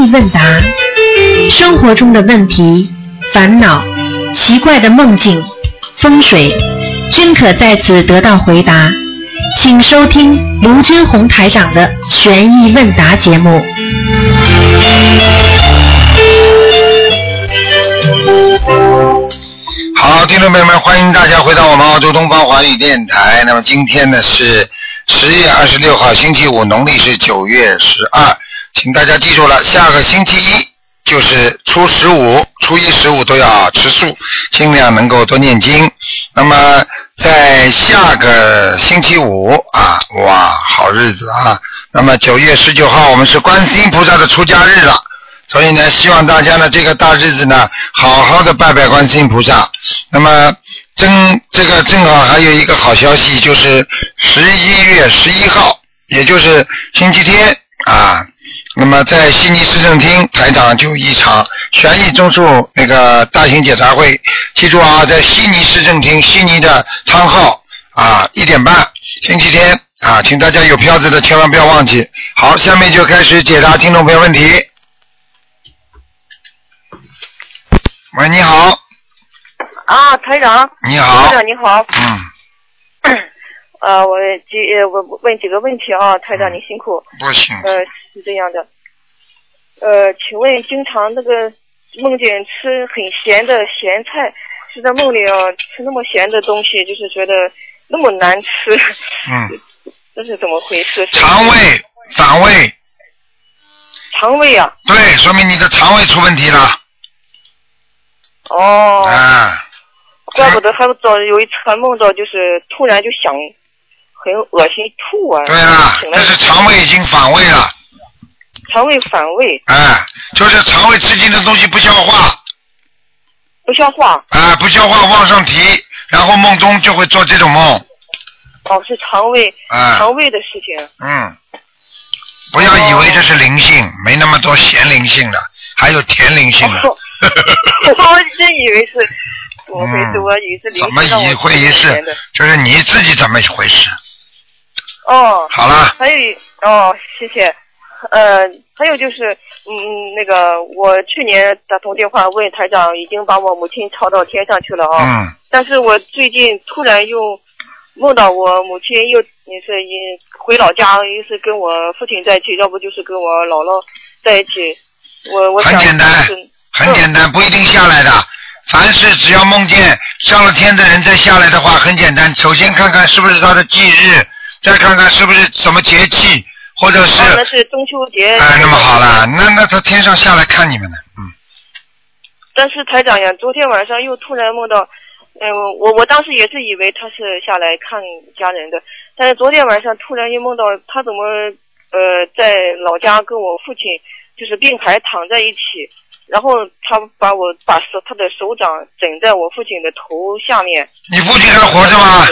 疑问答，生活中的问题、烦恼、奇怪的梦境、风水，均可在此得到回答。请收听卢军红台长的悬疑问答节目。好，听众朋友们，欢迎大家回到我们澳洲东方华语电台。那么今天呢是十月二十六号，星期五，农历是九月十二，请大家记住了，下个星期一就是初十五，初一十五都要吃素，尽量能够多念经。那么在下个星期五啊，哇，好日子啊！那么九月十九号，我们是观世音菩萨的出家日了。所以呢，希望大家呢这个大日子呢，好好的拜拜观世音菩萨。那么正这个正好还有一个好消息，就是十一月十一号，也就是星期天啊。那么在悉尼市政厅，台长就一场悬疑综述那个大型检查会，记住啊，在悉尼市政厅，悉尼的仓号啊，一点半，星期天啊，请大家有票子的千万不要忘记。好，下面就开始解答听众朋友问题。喂，你好，啊，台长，你好。台，长你好，嗯，呃，我几呃我问几个问题啊，台长您辛苦，不行，呃，是这样的，呃，请问经常那个梦见吃很咸的咸菜，是在梦里啊吃那么咸的东西，就是觉得那么难吃，嗯，这是怎么回事？肠胃反胃，肠胃啊，对，说明你的肠胃出问题了，哦，啊，怪不得还早有一次还梦到，就是突然就想很恶心吐啊，对啊，醒来这是肠胃已经反胃了，肠胃反胃，哎，就是肠胃吃进的东西不消化，不消化。哎，不消化往上提，然后梦中就会做这种梦，哦，是肠胃、啊，肠胃的事情。嗯，不要以为这是灵性，没那么多咸灵性的，还有甜灵性的。哦 我真以为是怎么回事？嗯我以为是灵怎么让我一事？就是你自己怎么一回事？哦，好了，还有一哦，谢谢。呃，还有就是，嗯，那个我去年打通电话问台长，已经把我母亲抄到天上去了啊。嗯，但是我最近突然又梦到我母亲又也是也回老家，又是跟我父亲在一起，要不就是跟我姥姥在一起。我我想很简单很简单，不一定下来的。凡是只要梦见上了天的人再下来的话，很简单。首先看看是不是他的忌日，再看看是不是什么节气，或者是哦，那是中秋节。哎，那么好了，那那他天上下来看你们呢，嗯，但是台长呀，昨天晚上又突然梦到，嗯，我我当时也是以为他是下来看家人的，但是昨天晚上突然又梦到他怎么呃在老家跟我父亲就是并排躺在一起，然后他把我把手他的手掌枕在我父亲的头下面。你父亲还活着吗？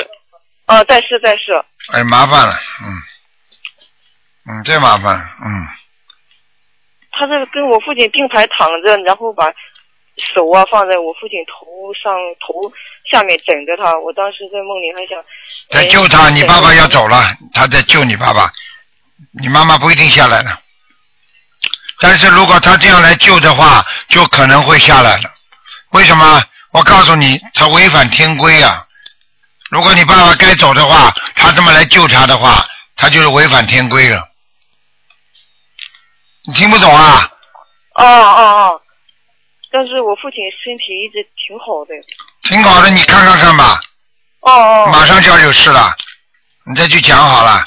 啊，在世在世。哎，麻烦了，嗯，嗯，这麻烦，嗯，他是跟我父亲并排躺着，然后把手啊放在我父亲头上头下面枕着他。我当时在梦里还想，在哎救他，你爸爸要走了。了，他在救你爸爸，你妈妈不一定下来了。但是如果他这样来救的话，就可能会下来了。为什么？我告诉你，他违反天规啊！如果你爸爸该走的话，他这么来救他的话，他就是违反天规了。你听不懂啊？哦哦哦，但是我父亲身体一直挺好的。挺好的，你看看看吧，哦哦。马上就要有事了，你再去讲好了。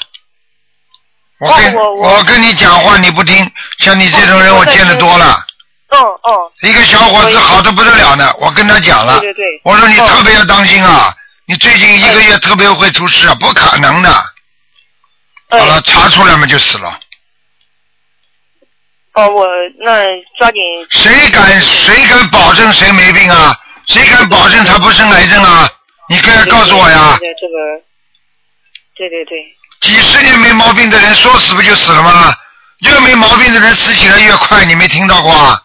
我跟、哦我我跟你讲话你不听，像你这种人哦我见得多了。哦哦，一个小伙子好的不得了呢，我跟他讲了，对对对。我说你哦特别要当心啊，你最近一个月特别会出事啊，不可能的。哎好了，查出来嘛就死了。哦，我那抓紧。谁敢谁敢保证谁没病啊？谁敢保证他不生癌症啊？你快要告诉我呀！对这个，对对对。几十年没毛病的人说死不就死了吗？越没毛病的人死起来越快，你没听到过啊？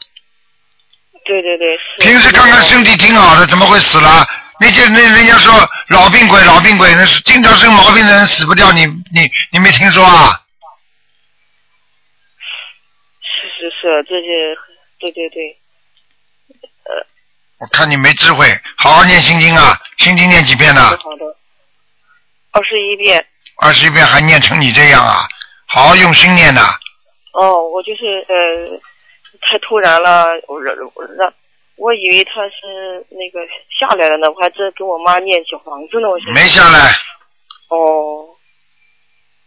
对对对，平时刚刚身体挺好的，怎么会死了？那些那人家说老病鬼老病鬼，那是经常生毛病的人死不掉，你你你没听说啊？是是是，这些，对对对，我看你没智慧，好好念心经啊！心经念几遍呢？好的好的，二十一遍。二十一遍还念成你这样啊？好好用心念呐！哦，我就是呃，太突然了，我让我让，我以为他是那个下来了呢，我还在给我妈念小房子呢，我现在没下来，哦，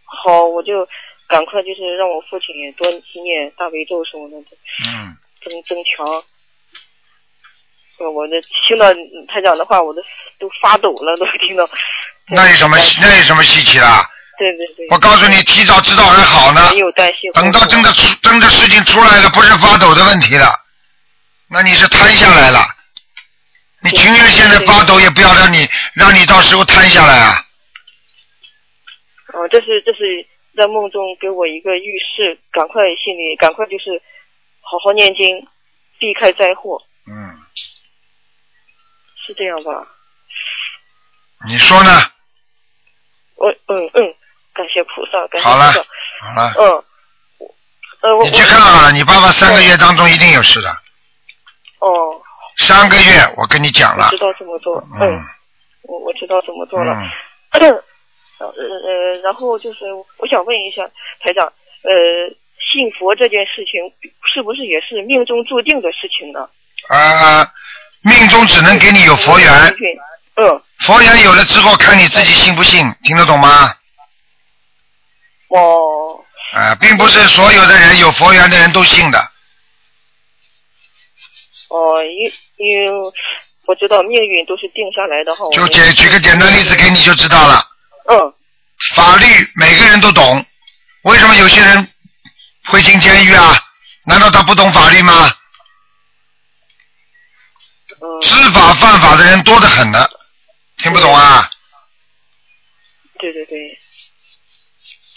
好，我就赶快就是让我父亲也多念大悲咒什么的，嗯，增增强。呃我这听到他讲的话，我都都发抖了，都听到。那有什么那有什么稀奇的？对对对。我告诉你，提早知道还好呢。没有担心。等到真的出真的事情出来了，不是发抖的问题了，那你是瘫下来了。你情愿现在发抖，也不要让你让你到时候瘫下来啊！哦，这是这是在梦中给我一个预示，赶快心里赶快就是好好念经，避开灾祸，嗯，是这样吧？你说呢？我嗯嗯，感谢菩萨，感谢好了菩萨。好了，嗯，呃，我你去看好了，你爸爸三个月当中一定有事的。哦，三个月，我跟你讲了我知。道怎么做，嗯嗯，我我知道怎么做了。嗯，呃呃，然后就是我想问一下台长，呃，信佛这件事情是不是也是命中注定的事情呢？啊，命中只能给你有佛缘，嗯，佛缘有了之后，看你自己信不信，听得懂吗？哦，啊，并不是所有的人有佛缘的人都信的。哦，因因我知道命运都是定下来的哈。就举举个简单例子给你就知道了。嗯。法律每个人都懂，为什么有些人会进监狱啊？难道他不懂法律吗？嗯。知法犯法的人多得很呢，听不懂啊？对对对，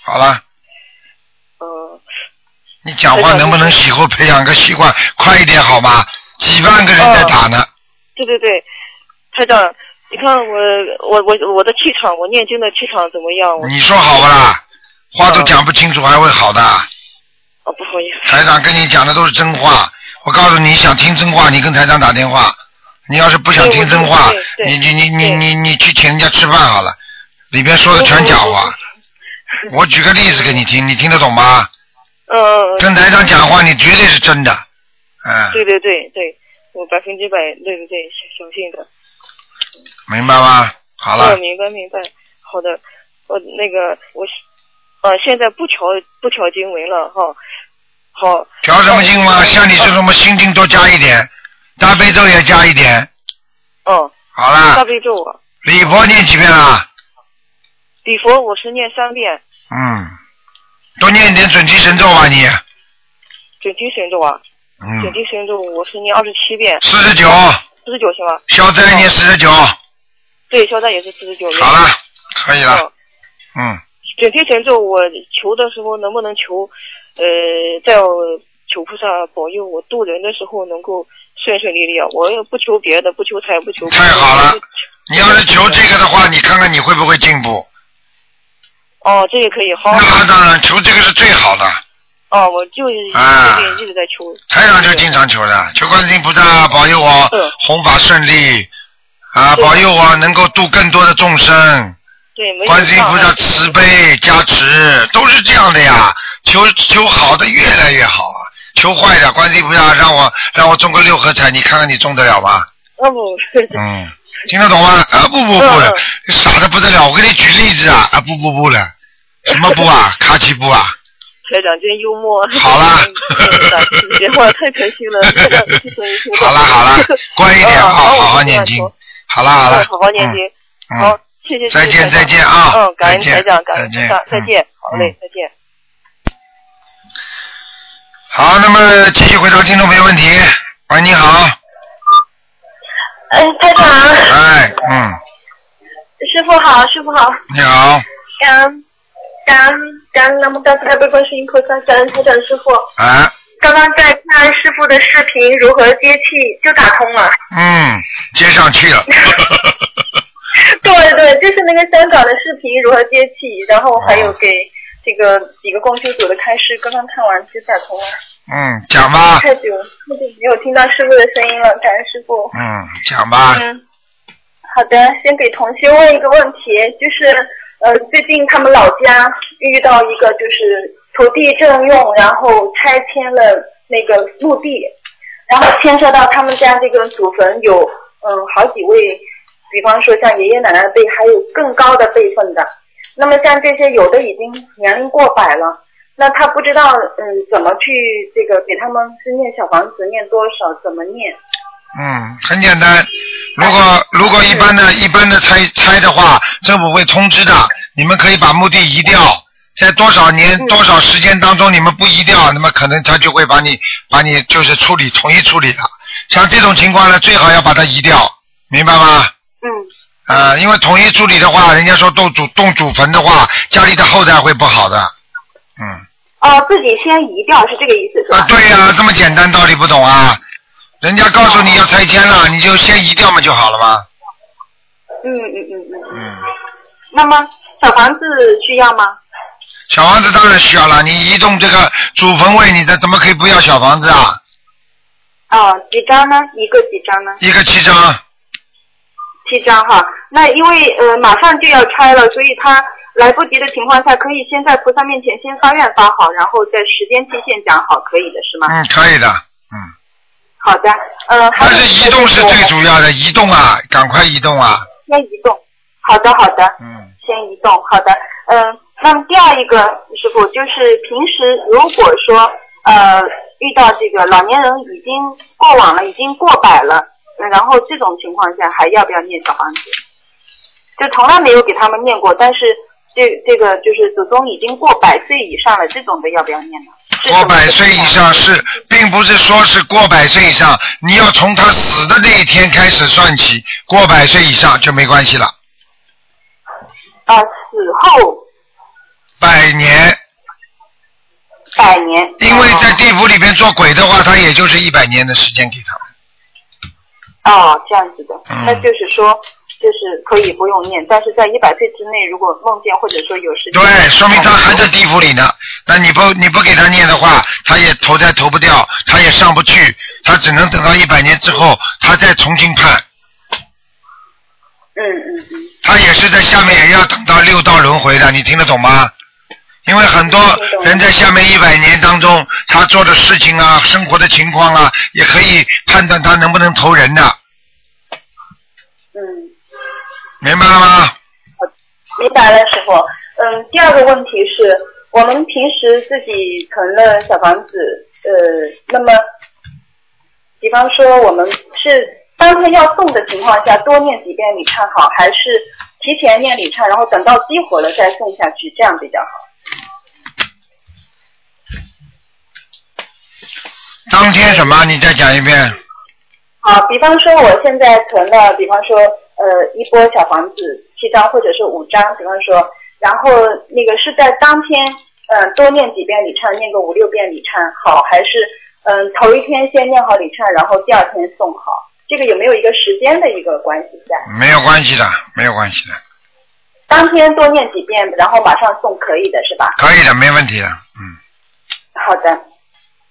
好了，嗯。你讲话能不能以后培养个习惯，快一点好吗？几万个人在打呢。对对对，台长，你看我我我我的气场，我念经的气场怎么样？你说好不啦？话都讲不清楚，还会好的。哦，不好意思。台长跟你讲的都是真话，我告诉你，想听真话，你跟台长打电话。你要是不想听真话，你你你你你你去请人家吃饭好了，里边说的全假话。我举个例子给你听，你听得懂吗？嗯。跟台长讲话，你绝对是真的，嗯，对对对对，我百分之百对对对相信的。明白吗？好了嗯，，明白明白。好的，我那个我呃现在不调不调经文了哈。好。调什么经嘛？像你这种嘛，心经多加一点，大悲咒也加一点。哦。好了大悲咒啊，礼佛念几遍啊？礼佛我是念三遍，嗯，多念一点准提神咒吧你。准提神咒啊，嗯准嗯，提神咒我是念二十七遍。四十九，四十九行吗？消灾念四十九，好对，肖战也是四十九。好了，可以了，嗯嗯，准提神咒我求的时候能不能求，呃，在求菩萨保佑我渡人的时候能够顺顺利利啊！我也不求别的，不求财，不求。太好了。你要是求这个的话，你看看你会不会进步？哦，这也可以，好。那当然，求这个是最好的。哦，我就最近一直在求。台长就经常求的，求观世音菩萨保佑我弘法顺利，啊，保佑我能够度更多的众生。对，没有观世音菩萨慈悲加持，都是这样的呀。求求好的越来越好啊，求坏的，观世音菩萨让我让我中个六合彩，你看看你中得了吗？啊不，嗯，听得懂吗？啊不不不的，傻的不得了。我给你举例子啊啊不不不的，什么不啊？卡其布啊？台长真幽默。好啦别话太开心了。好了好了，乖一点好好好念经。好了好了，好好念经。嗯好，谢谢。再见再见啊嗯，感恩台长，感恩台长，再见嗯。好嘞，再见。好，那么继续回答听众朋友问题。喂，你好，哎，台长，哎，嗯，师傅好，师傅好，你好，感恩感恩感恩南无大慈大悲观世音菩萨，感恩台长师傅。哎，刚刚在看师傅的视频，如何接气就打通了。嗯，接上去了，对对，就是那个香港的视频如何接气，然后还有给这个几个共修组的开示，刚刚看完就打通了，嗯，讲吧，太久，太久没有听到师傅的声音了，感恩师傅。嗯，讲吧，嗯，好的，先给同学问一个问题，就是呃，最近他们老家遇到一个就是土地征用，然后拆迁了那个墓地，然后牵涉到他们家这个祖坟有嗯好几位，比方说像爷爷奶奶辈，还有更高的辈分的。那么像这些有的已经年龄过百了，那他不知道嗯怎么去这个给他们是念小房子念多少，怎么念？嗯，很简单。如果如果一般的一般的拆拆的话，政府会通知的。你们可以把墓地移掉，在多少年嗯多少时间当中你们不移掉，那么可能他就会把你把你就是处理统一处理了。像这种情况呢，最好要把它移掉，明白吗？嗯呃，因为统一处理的话，人家说动祖动祖坟的话，家里的后代会不好的。嗯，哦，自己先移掉是这个意思是吧？啊，对呀、这么简单道理不懂啊？人家告诉你要拆迁了，你就先移掉嘛就好了吗。嗯嗯嗯嗯。嗯，那么小房子需要吗？小房子当然需要了，你移动这个祖坟位，你这怎么可以不要小房子啊？哦，几张呢？一个几张呢？一个七张，七张哈。那因为呃马上就要拆了，所以他来不及的情况下，可以先在菩萨面前先发愿发好，然后在时间期限讲好，可以的是吗？嗯，可以的，嗯。好的，呃，还但是移动是最主要的，移动啊，赶快移动啊，先移动。好的，好的。嗯。先移动，好的，嗯、那么第二一个师傅就是平时如果说呃遇到这个老年人已经过往了，已经过百了，呃然后这种情况下还要不要念小房子？就从来没有给他们念过，但是这这个就是祖宗已经过百岁以上了，这种的要不要念呢？过百岁以上是，并不是说是过百岁以上，你要从他死的那一天开始算起，过百岁以上就没关系了。啊、死后百年，百年，因为在地府里边做鬼的话，他也就是一百年的时间给他们。哦，这样子的，嗯那就是说，就是可以不用念，但是在一百岁之内，如果梦见或者说有时间，对，说明他还在地府里呢。那你不你不给他念的话，他也投胎投不掉，他也上不去，他只能等到一百年之后，他再重新判。嗯嗯嗯，他也是在下面也要等到六道轮回的，你听得懂吗？因为很多人在下面一百年当中，他做的事情啊、生活的情况啊，也可以判断他能不能投人的，嗯，明白了吗？明白了，师傅。嗯，第二个问题是我们平时自己存了小房子，呃，那么，比方说我们是当天要送的情况下，多念几遍礼忏好，还是提前念礼忏，然后等到激活了再送下去，这样比较好？当天什么？你再讲一遍。好，比方说我现在存了，比方说呃一波小房子七张或者是五张，比方说，然后那个是在当天嗯、多念几遍礼忏，念个五六遍礼忏好，还是嗯、头一天先念好礼忏，然后第二天送好？这个有没有一个时间的一个关系在？没有关系的，没有关系的，当天多念几遍，然后马上送可以的是吧？可以的，没问题的，嗯。好的，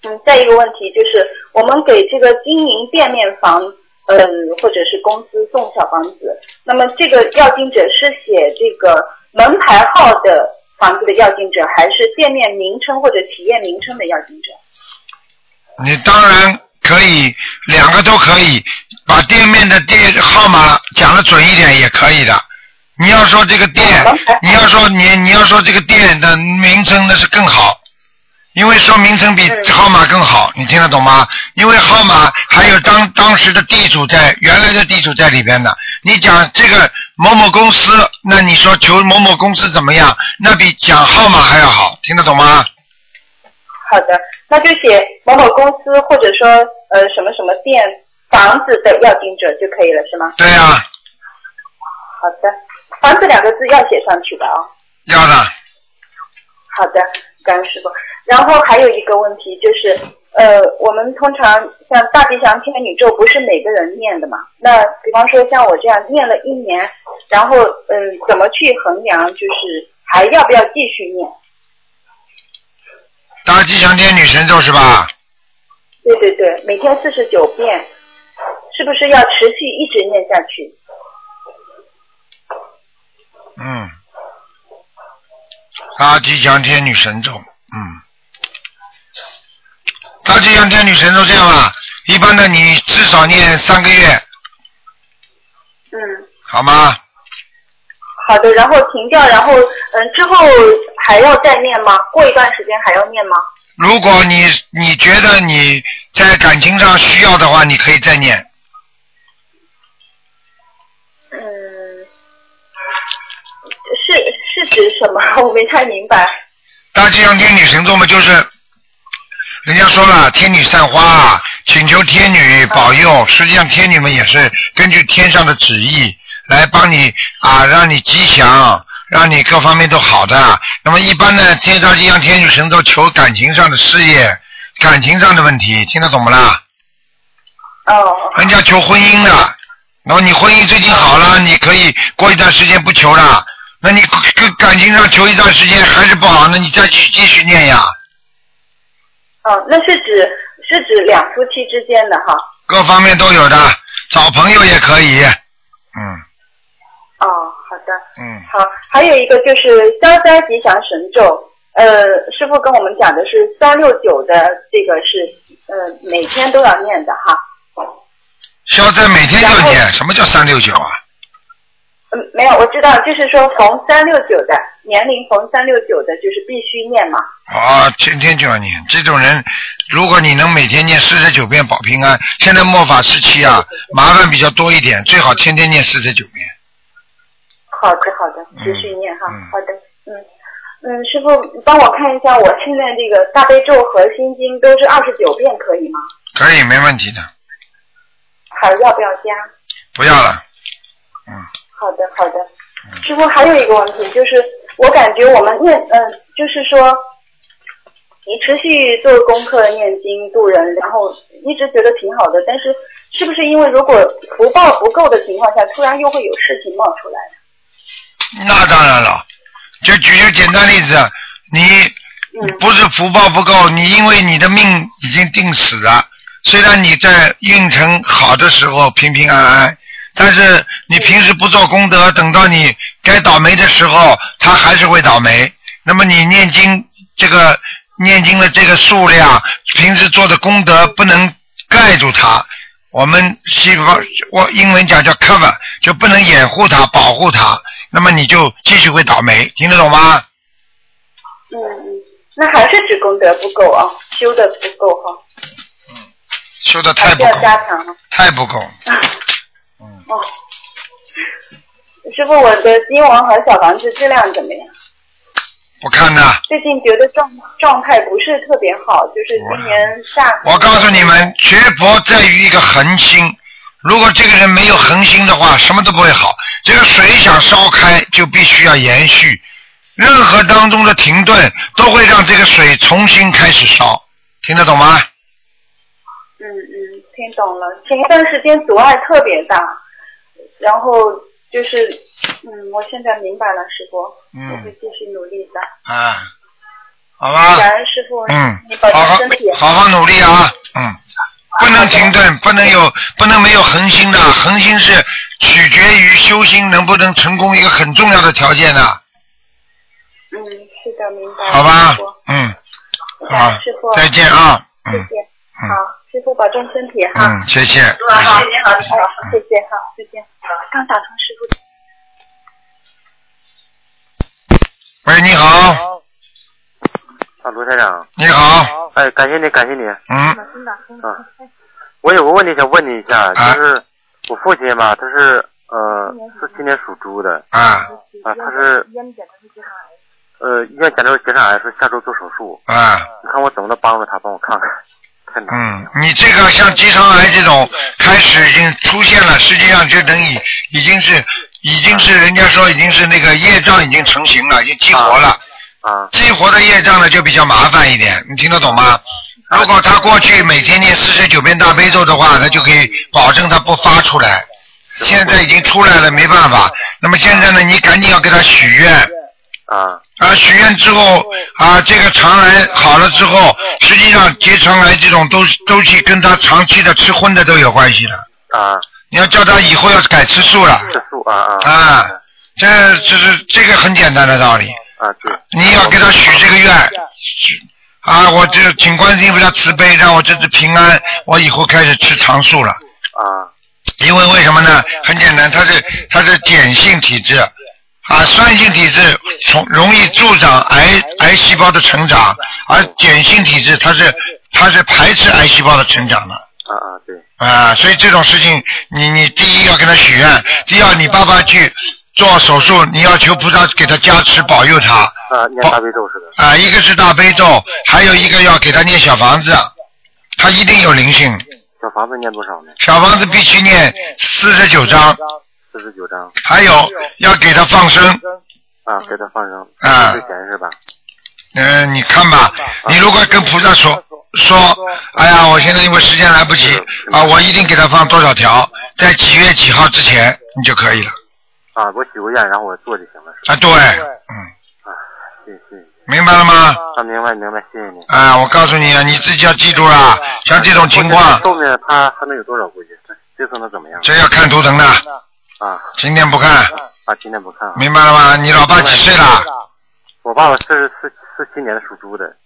嗯，再一个问题就是，我们给这个经营店面房，嗯，或者是公司送小房子，那么这个要经者是写这个门牌号的房子的要经者，还是店面名称或者企业名称的要经者？你当然可以，两个都可以，把店面的店号码讲的准一点也可以的。你要说这个店，你要说你你要说这个店的名称那是更好，因为说名称比嗯号码更好，你听得懂吗？因为号码还有当当时的地主在原来的地主在里边的。你讲这个某某公司，那你说求某某公司怎么样？那比讲号码还要好，听得懂吗？好的，那就写某某公司或者说呃什么什么店房子的要经者就可以了，是吗？对呀、好的，房子两个字要写上去的啊、要的。好的，感恩师傅。然后还有一个问题就是，呃，我们通常像大吉祥天女咒不是每个人念的嘛？那比方说像我这样念了一年，然后嗯，怎么去衡量就是还要不要继续念？大吉祥天女神咒是吧？对对对，每天四十九遍，是不是要持续一直念下去？嗯，大吉祥天女神咒，嗯，大吉祥天女神咒这样吧，一般的你至少念三个月，嗯，好吗？好的，然后停掉，然后嗯，之后还要再念吗？过一段时间还要念吗？如果你你觉得你在感情上需要的话，你可以再念。嗯，是是指什么？我没太明白。大吉祥天女神咒嘛，就是人家说了，天女散花，请求天女保佑。实际上，天女们也是根据天上的旨意来帮你啊，让你吉祥，让你各方面都好的。那么一般呢，天大吉祥天女神都求感情上的事业、感情上的问题，听得懂不啦？哦，人家求婚姻的，然后你婚姻最近好了，你可以过一段时间不求了。那你跟感情上求一段时间还是不好，那你再去继续念呀。哦，那是指是指两夫妻之间的哈。各方面都有的，找朋友也可以。嗯哦，好的。嗯，好，还有一个就是消灾吉祥神咒，呃，师傅跟我们讲的是三六九的这个是呃每天都要念的哈。消灾每天要念，什么叫三六九啊？嗯，没有，我知道，就是说逢三六九的年龄逢三六九的，就是必须念嘛。啊，天天就要念。这种人，如果你能每天念四十九遍保平安，现在末法时期啊，麻烦比较多一点，最好天天念四十九遍。好的，好的，继续念哈。嗯好的，嗯嗯，师傅帮我看一下，我现在这个大悲咒和心经都是二十九遍，可以吗？可以，没问题的，还要不要加？不要了。嗯，好的，好的。师傅还有一个问题，就是我感觉我们念，嗯、就是说，你持续做功课、念经度人，然后一直觉得挺好的，但是是不是因为如果福报不够的情况下，突然又会有事情冒出来？那当然了。就举个简单例子，你嗯不是福报不够，你因为你的命已经定死了，虽然你在运程好的时候平平安安，但是你平时不做功德，等到你该倒霉的时候，他还是会倒霉。那么你念经这个念经的这个数量，平时做的功德不能盖住它。我们西方我英文讲叫 cover，就不能掩护它、保护它，那么你就继续会倒霉，听得懂吗？嗯嗯，那还是指功德不够啊，修的不够哈，嗯修的太不够，加强啊。太不够。嗯，哦，师傅，我的金王和小房子质量怎么样？我看的。最近觉得状状态不是特别好，就是今年下。我告诉你们，学佛在于一个恒心。如果这个人没有恒心的话，什么都不会好。这个水想烧开，就必须要延续。任何当中的停顿，都会让这个水重新开始烧。听得懂吗？嗯嗯，听懂了。前一段时间阻碍特别大，然后就是，嗯，我现在明白了，师傅，嗯我会继续努力的。啊，好吧。感恩师傅，嗯你保，身体。好好努力啊，嗯，不能停顿，不能有，不能没有恒心的，恒心是取决于修心能不能成功一个很重要的条件的，嗯，是的，明白。好吧，嗯，好师傅，，再见啊，嗯谢谢。好，师傅保重身体哈。嗯，谢谢，好，好，谢谢，好，谢谢，哈，再见。刚打通师傅。喂，你好，啊，卢台长，你好，哎，感谢你，感谢你。嗯，啊，我有个问题想问你一下，啊就是我父亲嘛，他是呃四七年属猪的啊啊，他是呃医院检查出结肠癌，是下周做手术。啊，你看我怎么能帮助他，帮我看看。嗯，你这个像结肠癌这种开始已经出现了，实际上就等于已经是已经是人家说已经是那个业障已经成型了，已经激活了。啊。激活的业障呢就比较麻烦一点，你听得懂吗？如果他过去每天念四十九遍大悲咒的话，他就可以保证他不发出来。现在已经出来了，没办法。那么现在呢，你赶紧要给他许愿，啊啊，许愿之后啊，这个肠癌好了之后，实际上结肠癌这种都都去跟他长期的吃荤的都有关系的。啊，你要叫他以后要改吃素了吃素啊啊啊，这这是这个很简单的道理。啊对，你要给他许这个愿，许啊，我这请观世音菩萨慈悲，让我这次平安，我以后开始吃长素了。啊因为为什么呢？很简单，他是他是碱性体质，啊，酸性体质从容易助长癌癌细胞的成长，而碱性体质它是它是排斥癌细胞的成长的。啊啊对，啊，所以这种事情，你你第一要跟他许愿，第二你爸爸去做手术，你要求菩萨给他加持保佑他。啊念大悲咒是的，啊，一个是大悲咒，还有一个要给他念小房子，他一定有灵性。小房子念多少呢？小房子必须念四十九章，四十九张还有要给他放生。啊，给他放生，啊最钱是吧？嗯、你看吧，你如果跟菩萨说说，哎呀，我现在因为时间来不及啊，我一定给他放多少条，在几月几号之前，你就可以了。啊，我许个愿，然后我做就行了？啊，对，嗯，啊，谢谢谢谢，明白了吗？啊，明白明白，谢谢你。啊，我告诉你啊，你自己要记住啊，像这种情况，后面他还能有多少？估计这次能怎么样？这要看图腾的，啊今天不看，啊，今天不看啊。明白了吗？你老爸几岁了？我爸爸是四四七年的属猪的，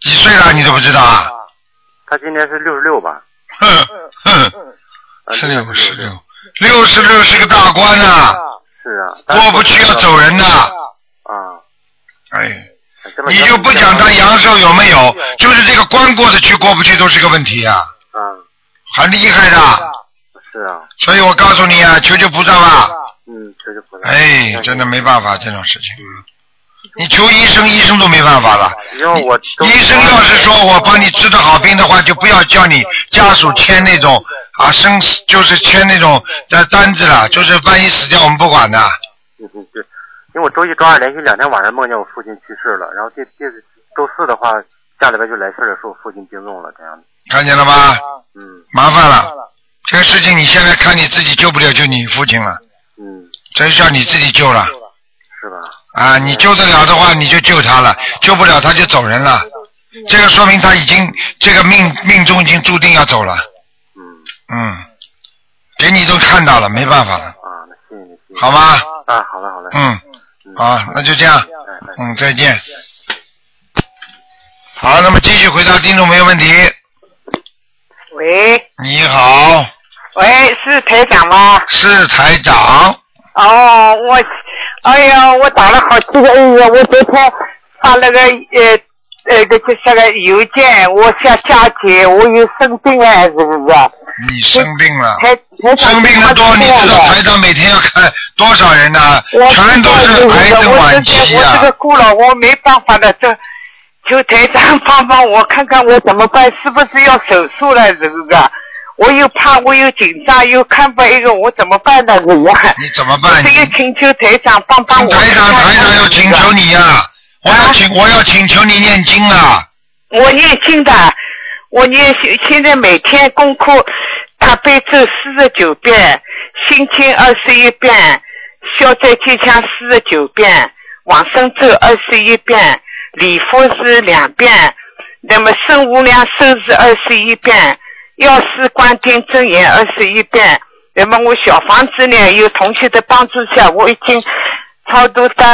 几岁了？你都不知道啊？他今年是六十六吧？哼哼，啊十六十六六，十六是个大关呐，是啊，过不去要走人的。啊。哎，你就不讲他阳寿有没有，就是这个关过得去过不去都是个问题啊，啊，很厉害的。是啊，所以我告诉你啊，求求菩萨吧。嗯，求求菩萨。哎，真的没办法这种事情。你求医生，医生都没办法了。因为我医生要是说我帮你治的好病的话，就不要叫你家属签那种啊生死，就是签那种的单子了，就是万一死掉我们不管的。嗯嗯对，因为我周一、周二连续两天晚上梦见我父亲去世了，然后第第周四的话，家里边就来事了，说我父亲病重了这样的。看见了吗？嗯麻烦了，这个事情你现在看你自己救不了，就你父亲了，嗯，这就叫你自己救了是吧？啊！你救得了的话，你就救他了；救不了，他就走人了。这个说明他已经这个命命中已经注定要走了。嗯嗯，给你都看到了，没办法了，啊，那谢谢你，谢谢好吗？啊，好了好了。嗯，嗯好，那就这样。嗯，再见。好，那么继续回答听众朋友问题。喂你好，喂，是台长吗？是台长。哦，我，哎呀，我打了好几个月，我昨天发了个呃呃个就是个邮件，我想加解，我又生病了，是不是？你生病了，台台长生病的多，你知道台长每天要看多少人呢、我全都是癌症晚期我啊这个！孤老，我没办法的，这求台长帮帮我，看看我怎么办，是不是要手术了？这个，我又怕，我又紧张，又看不一个，我怎么办呢？这个，你怎么办？这个请求台长帮帮我。台长，台长要请求你呀、我要请我要请求你念经啊！我念经的，我念现现在每天功课大悲咒四十九遍，心经二十一遍，消灾吉祥四十九遍，往生咒二十一遍，礼佛是两遍，那么圣无量寿是二十一遍，药师观天真言二十一遍。那么我小房子呢，有同学的帮助下，我已经超度到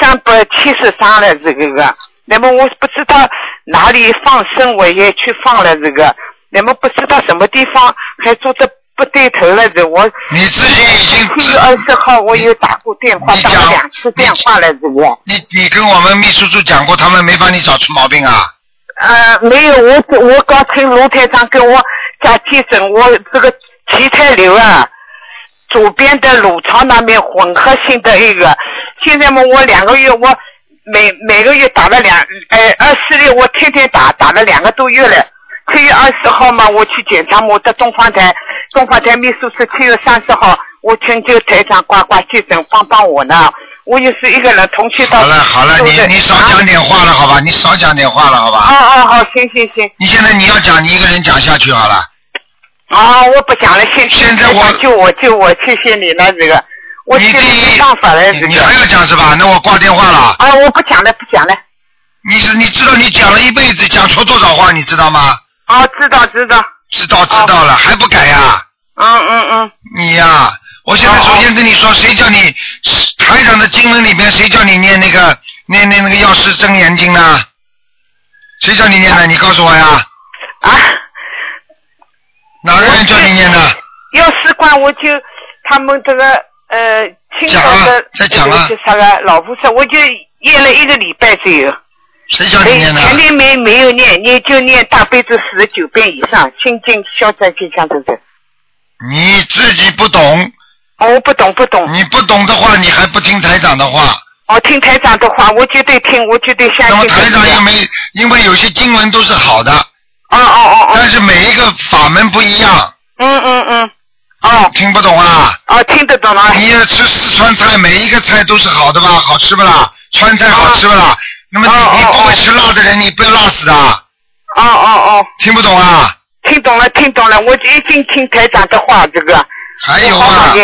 三百七十张了，这个个。那么我不知道哪里放生，我也去放了这个。那么不知道什么地方还做的不对头了，这我你自己已经七月二十号我有打过电话，打了两次电话了，这个。你你跟我们秘书处讲过，他们没帮你找出毛病啊？呃，没有，我我刚听卢台长跟我讲急诊，我这个脐带瘤啊，左边的乳巢那边混合性的一个，现在嘛，我两个月我每每个月打了两，呃，二四六我天天打，打了两个多月了。七月二十号嘛，我去检查我的东方台，东方台秘书室七月三十号，我请求台长呱呱先生帮帮我呢。我也是一个人，同去到。好了好了，你你少讲点话了，好吧？你少讲点话了，好吧？哦哦好，行行行。你现在你要讲，你一个人讲下去好了。啊，我不讲了，谢谢现在我救我救我，谢谢你了，这个我现在没办法了，你还要讲是吧？那我挂电话了。啊，我不讲了，不讲了。你是你知道你讲了一辈子，讲错多少话，你知道吗？啊，知道知道。知道知道了，还不改呀？嗯嗯嗯。你呀，我现在首先跟你说，谁叫你台长的经文里边，谁叫你念那个念念那个药师真言经呢？谁叫你念的？你告诉我呀。啊。哪个人叫你念的？药师观，我就他们这个呃清朝的再讲啊这个啥个老菩萨，我就念了一个礼拜左右。谁叫你念的？前面没没有念，念就念大悲咒四十九遍以上，清净消灾吉祥等等。你自己不懂。哦我不懂不懂。你不懂的话，你还不听台长的话。哦，听台长的话，我绝对听，我绝对相信。那么台长又没，因为有些经文都是好的。哦哦哦哦。但是每一个法门不一样。嗯嗯嗯。哦。听不懂啊？哦，听得懂了。你要吃四川菜，每一个菜都是好的吧？好吃不啦？川菜好吃不啦？那么你你不会吃辣的人，你不要辣死的。哦哦哦。听不懂啊？听懂了，听懂了，我就已经听台长的话，这个。还有啊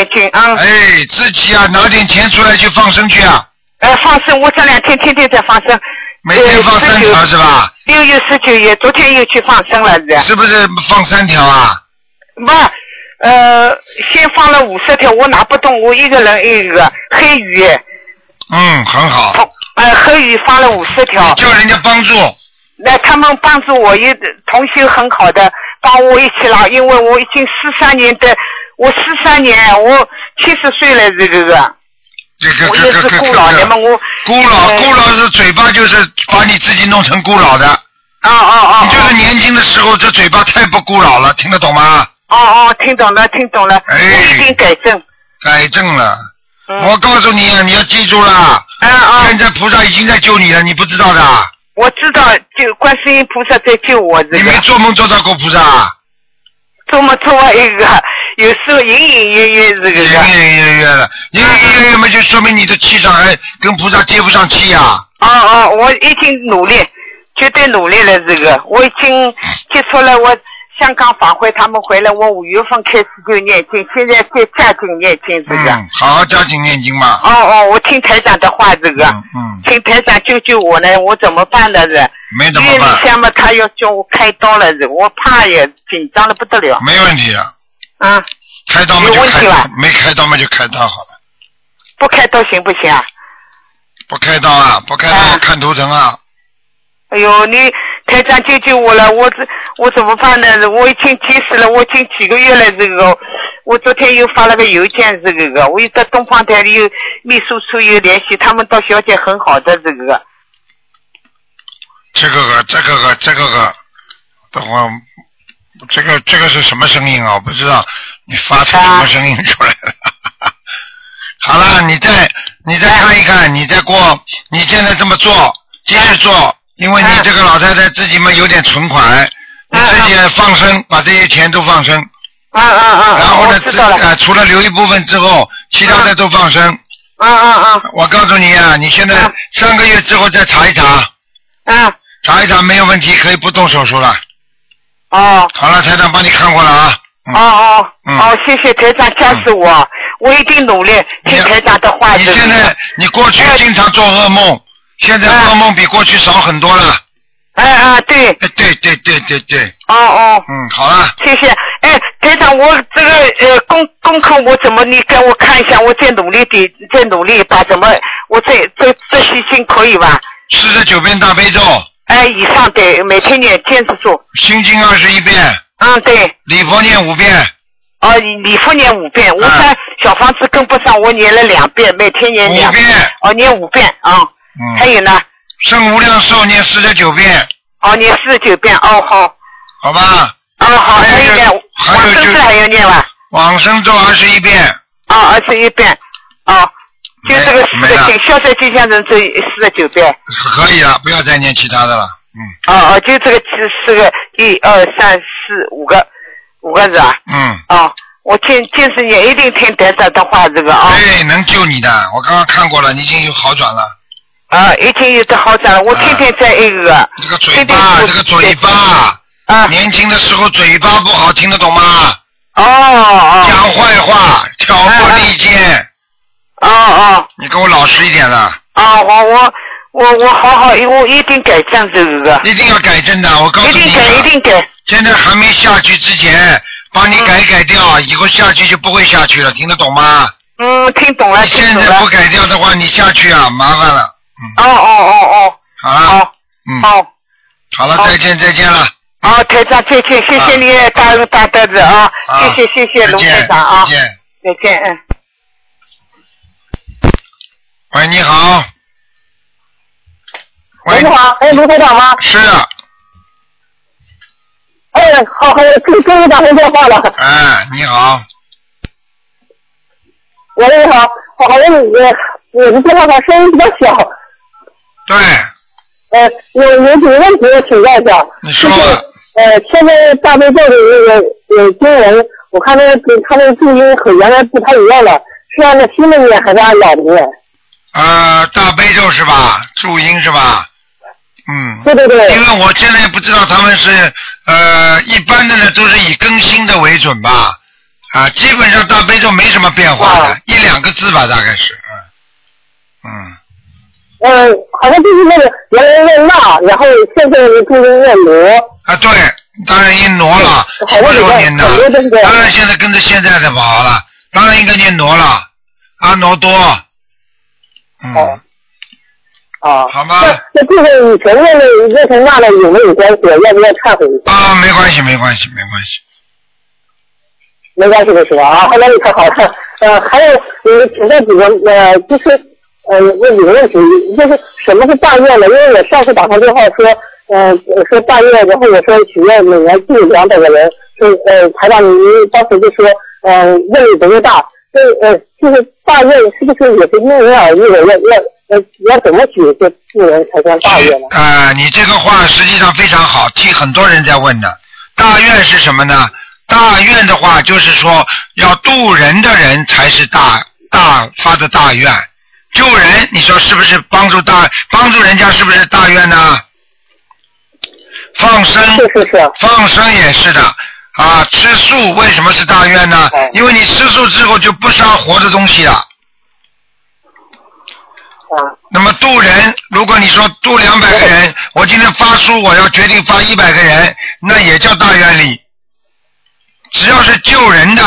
哎，自己啊，拿点钱出来去放生去啊，呃，放生，我这两天天天在放生。每天放三条是吧？六月十九日，昨天又去放生了，是。是不是放三条啊？不，呃，先放了五十条，我拿不动，我一个人一个黑鱼，嗯，很好。呃，黑鱼放了五十条。叫人家帮助。那他们帮助我，一同修很好的，帮我一起拿，因为我已经十三年的，我十三年，我七十岁了，这个个。这个我也是孤老年嘛，我。孤老孤老是嘴巴就是把你自己弄成孤老的。啊啊啊！你就是年轻的时候这嘴巴太不孤老了，听得懂吗？哦哦，听懂了，听懂了，哎我已经改正。改正了。嗯我告诉你啊，你要记住了。现在菩萨已经在救你了，你不知道的。我知道，就观世音菩萨在救我，这个。你没做梦做到过菩萨啊？做梦做完一个，有时候隐隐约约这个隐隐约约的，隐隐约约嘛，就说明你的气场还跟菩萨接不上气呀、哦哦，我已经努力，绝对努力了。这个我已经接触了我香港法会，他们回来，我五月份开始就念经，现在在加紧念经这个。嗯，好好加紧念经嘛。哦哦，我听台长的话，这个，嗯，听台长救救我呢，我怎么办呢？是没怎么医院里办，下嘛，他要叫我开刀了，是我怕也紧张的不得了。没问题的。嗯，开刀嘛就开刀有问题吧，没开刀嘛就开刀好了。不开刀行不行啊？不开刀啊，不开刀要看图腾啊。哎呦，你台长救救我了，我这我怎么办呢？我已经急死了，我已经几个月了，这个我昨天又发了个邮件，这个个，我又在东方台里有秘书处又联系，他们到小姐很好的这个个，这个个，这个个，这个个，等会儿，这个这个是什么声音啊？我不知道，你发出什么声音出来了？好了，你再你再看一看，你再过，你现在这么做，继续做，因为你这个老太太自己嘛有点存款，你自己放生，把这些钱都放生。啊啊啊！然后呢，自。呃，除了留一部分之后，其他的都放生。啊啊啊！我告诉你啊，你现在三个月之后再查一查。啊。查一查没有问题，可以不动手术了。哦。好了，台长帮你看过了啊。哦哦嗯哦，谢谢台长加持我，我一定努力听台长的话。你现在你过去经常做噩梦，现在噩梦比过去少很多了。哎啊，对。哎，对对对对对。哦哦。嗯，好了。谢谢。哎，台长，我这个呃功功课我怎么你给我看一下，我再努力点，再努力把怎么我再这这些经可以吧？四十九遍大悲咒。哎，以上对，每天念坚持做。心经二十一遍。嗯，对。礼佛念五遍。哦，礼佛念五遍，我看小房子跟不上，我念了两遍，每天念两遍。哦，念五遍啊。嗯。还有呢？圣无量寿念四十九遍。哦，念四十九遍，哦好。好吧。哦好，还有念还有就往生咒还要念吧？往生咒二十一遍。哦，二十一遍。哦，就这个四个经，消灾吉祥神咒四十九遍。可以了，不要再念其他的了。嗯哦哦，就这个四四个，一二三四五个，五个是吧？嗯。哦，我坚坚持念，一定听台长的话，这个啊。对，能救你的。我刚刚看过了，你已经有好转了。啊，已经有的好转了，我天天在一个。这个嘴巴，这个嘴巴。啊。年轻的时候嘴巴不好，听得懂吗？哦哦。讲坏话，挑拨离间。哦哦你给我老实一点了，啊，我我我我好好，我一定改正这个，一定要改正的。我告诉你一定改，一啊，定改。现在还没下去之前，帮你改改掉，以后下去就不会下去了，听得懂吗？嗯，听懂了，现在不。改掉的话，你下去啊，麻烦了。嗯哦哦哦哦，好了，好，嗯，好。好了，再见，再见了。好，台长再见，谢谢你大恩大德子啊，啊谢谢谢谢龙台长啊再，见。再见，嗯。喂，你好。喂，你好，哎，卢台长吗？是啊，哎，好好，终终于打通电话了。哎，你好，喂，你好，好好，我我我的电话上声音比较小，对，呃，有有几个问题我请教一下。你说就是呃，现在大悲咒的那个呃经文，我看那个他那个注音和原来不太一样了，是按照新的念还是按老的念？呃，大悲咒是吧？注音是吧？嗯。对对对。因为我现在不知道他们是呃一般的呢，都是以更新的为准吧，啊，基本上大悲咒没什么变化的，啊一两个字吧，大概是，嗯嗯呃，好像就是那个原来念那，然后现在的注音念挪。啊，对，当然念挪了，好多什么时候念的当然现在跟着现在的跑了，当然应该念挪了，阿挪多，嗯，哦啊。好吗那那这个以前面的热成那的有没有关系？要不要忏悔一下？啊，没关系，没关系，没关系，没关系的是吧？啊，那就太好了。呃，还有呃，请教几个呃，就是呃问几个问题，就是什么是大愿呢？因为我上次打通电话说，呃，说大愿，然后我说许愿每年进两百个人，说呃，台长您当时就说，呃，愿力不够大，这呃，就是大愿是不是也是因人而异的？要要呃要怎么许这助人才算大愿呢？啊，你这个话实际上非常好，替很多人在问的。大愿是什么呢？大愿的话，就是说要渡人的人才是大大发的大愿。救人，你说是不是帮助大帮助人家是不是大愿呢？放生，是是是。放生也是的啊。吃素为什么是大愿呢？哦因为你吃素之后就不杀活的东西了。啊那么渡人，如果你说渡两百个人，我今天发书，我要决定发一百个人，那也叫大愿力。只要是救人的，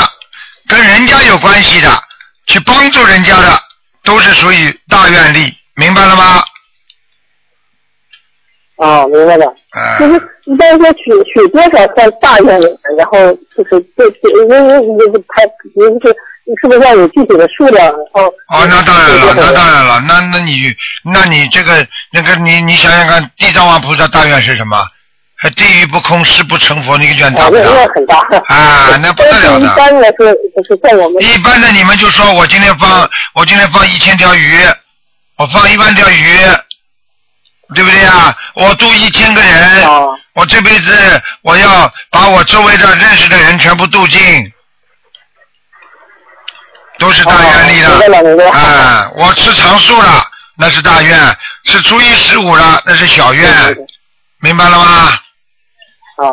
跟人家有关系的，去帮助人家的，都是属于大愿力，明白了吗？啊，明白了。嗯、就是一般说取取多少算大愿力，然后就是这这因为因为他您是是不是要有具体的数量？然后哦，那当然了，那当然了，那那你那你这个那个你你想想看，地藏王菩萨大愿是什么？还地狱不空，誓不成佛，那个愿大啊，不大？很大。啊那不得了的一般就是在我们一般的你们就说我今天放我今天放一千条鱼，我放一万条鱼，对不对啊？我度一千个人，啊我这辈子我要把我周围的认识的人全部渡尽，都是大愿力啊明白的。啊，我吃长素了，那是大愿；吃初一十五了，那是小愿，明白了吗？啊，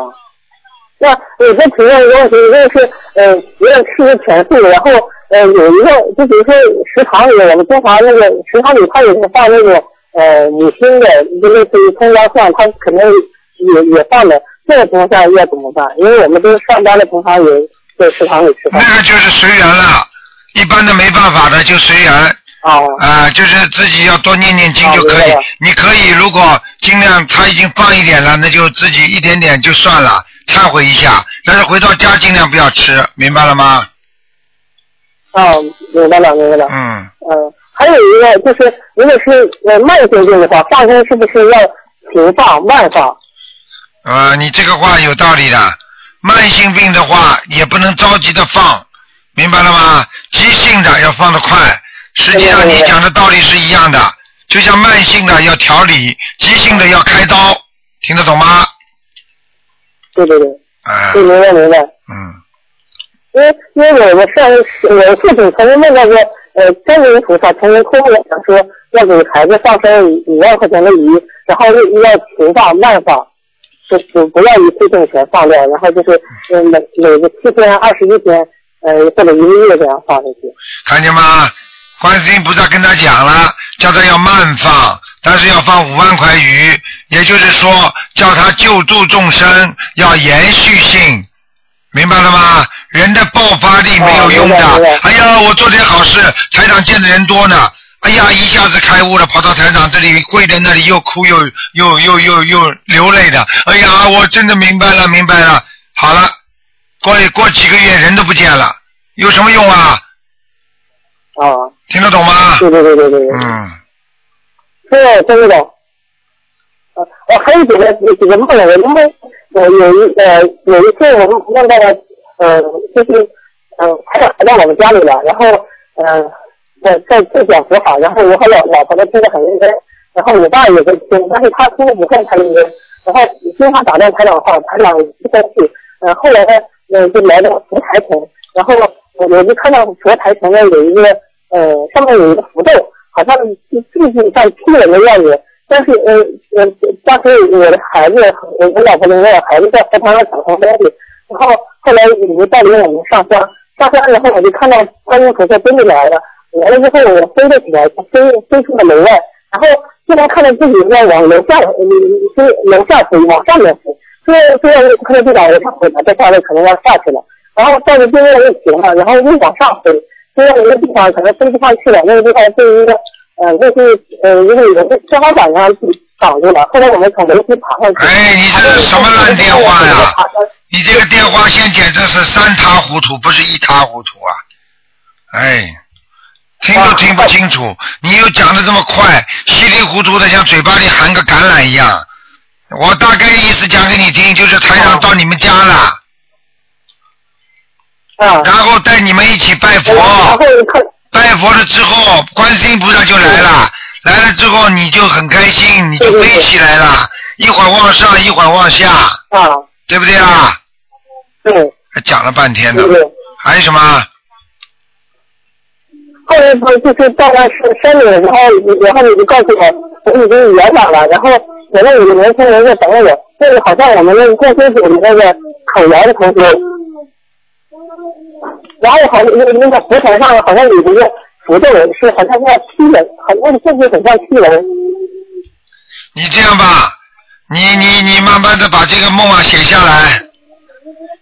那我再请问一个问题，就是呃，有点吃的全素，然后呃有一个，就比如说食堂里，我们中华那个食堂里它有个放那个呃五星的，就类似于葱姜蒜，它肯定也也放的，这个情况下要怎么办？因为我们都是上班的，同行也在食堂里吃饭那个就是随缘了，一般的没办法的就随缘。啊啊、就是自己要多念念经就可以。你可以如果尽量他已经放一点了，那就自己一点点就算了，忏悔一下。但是回到家尽量不要吃，明白了吗？啊，明白了明白了。嗯，呃，还有一个就是，如果是呃慢性病的话，放生是不是要停放慢放？呃，你这个话有道理的。慢性病的话也不能着急的放，明白了吗？急性的要放得快。实际上你讲的道理是一样的，就像慢性的要调理，急性的要开刀，听得懂吗？对对对，啊、对，明白明白。嗯。因为因为我的上我父亲曾经问到过，呃，观音菩萨曾经托我讲说要给孩子放生五万块钱的鱼，然后要勤放慢放，就是不要一次性全放掉，然后就是嗯每每个七天、二十一天，呃或者一个月这样放下去。看见吗？观世音菩萨跟他讲了，叫他要慢放，但是要放五万块鱼，也就是说叫他救助众生要延续性，明白了吗？人的爆发力没有用的。哎呀，我做点好事，台长见的人多呢。哎呀，一下子开悟了，跑到台长这里跪在那里，又哭又又又又又流泪的。哎呀，我真的明白了，明白了。好了，过过几个月人都不见了，有什么用啊？啊，听得懂吗？对对对对对对，嗯，是真的。呃，我还有几个几个梦呢，我因为呃有一呃有一次我们梦到了呃就是呃台长来到我们家里了，然后呃在在在讲佛法，然后我和老老婆都听得很认真，然后我爸也在听，但是他听不算太认真，然后经常打断台长的话，台长不生气，呃后来呢呃就来到佛台前，然后我我就看到佛台前呢有一个呃上面有一个符咒，好像是就是像亲人的样子。但是，呃呃，当时我的孩子，我我老婆的我孩子在佛堂上抢红东西，然后后来你们带领我们上香，上香然后我就看到观音菩萨真的来了，来了之后我飞了起来，飞飞出了门外，然后突然看到自己在往楼下，呃飞楼下飞，往上面飞，虽然虽然看到队长我想回来，在下面可能要下去了，然后到了地面又停了，然后又往上飞，飞到一个地方可能飞不上去了，那个地方是一个。呃，就是呃，因为有个天花板上挡住了，后来我们从楼梯爬上去。哎，你这什么烂电话呀？你这个电话线简直是三塌糊涂，不是一塌糊涂啊！哎，听都听不清楚，你又讲的这么快，稀里糊涂的，像嘴巴里含个橄榄一样。我大概意思讲给你听，就是台长到你们家了，啊，然后带你们一起拜佛。然后看。拜佛了之后，观世音菩萨就来了，来了之后你就很开心，你就飞起来了，一会儿往上，一会儿往下，啊，对不对啊？对。还讲了半天呢。对，对。还有什么？后来不就是到了山山里，然后然后你就告诉我我已经圆满了，然后我那有个年轻人在等我，那个好像我们那个共修组的那个口研的同学，然后好那个那个佛台上好像有一个符咒是好像像七人，很那个甚至很像七人。你这样吧，你你你慢慢的把这个梦啊写下来，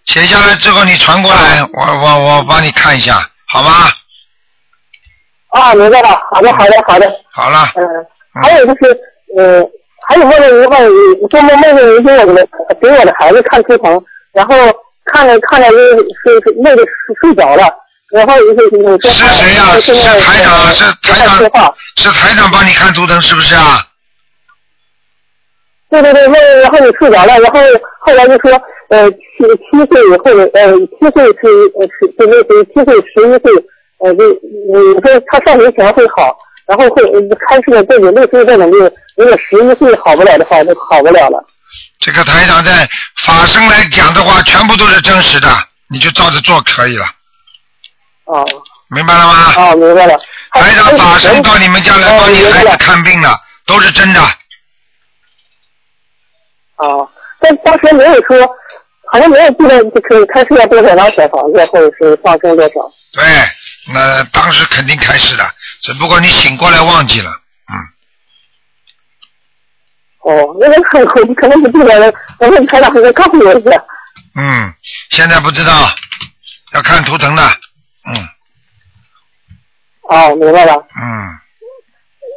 写下来之后你传过来，我我我帮你看一下，好吗？啊，明白了，好的好的好的，好了，嗯，还有就是呃，还有梦见一个做梦梦见一个我的给我的孩子看图腾，然后看着看着就是是那个睡着了，然后就是说是谁呀、是台长，是台说话。长，，是台长帮你看图腾是不是啊？对对对，那然后你睡着了，然后后来就说呃七七岁以后呃七岁是呃是就那时七岁十一岁呃就你说他上学前会好，然后会呃开始了这种六岁这种病，如果十一岁好不了的话就好不了了。这个台长在法身来讲的话，全部都是真实的，你就照着做可以了，哦明白了吗？哦，明白了。台长法身到你们家来帮你孩子看病了，都是真的。啊，但当时没有说，好像没有记得就是开始要多少张小房子，或者是放生多少。对，那当时肯定开始了，只不过你醒过来忘记了。嗯，哦，那个我可能不记得了，我问台长我告诉我一下。嗯，现在不知道，要看图腾的。嗯哦，明白了。嗯，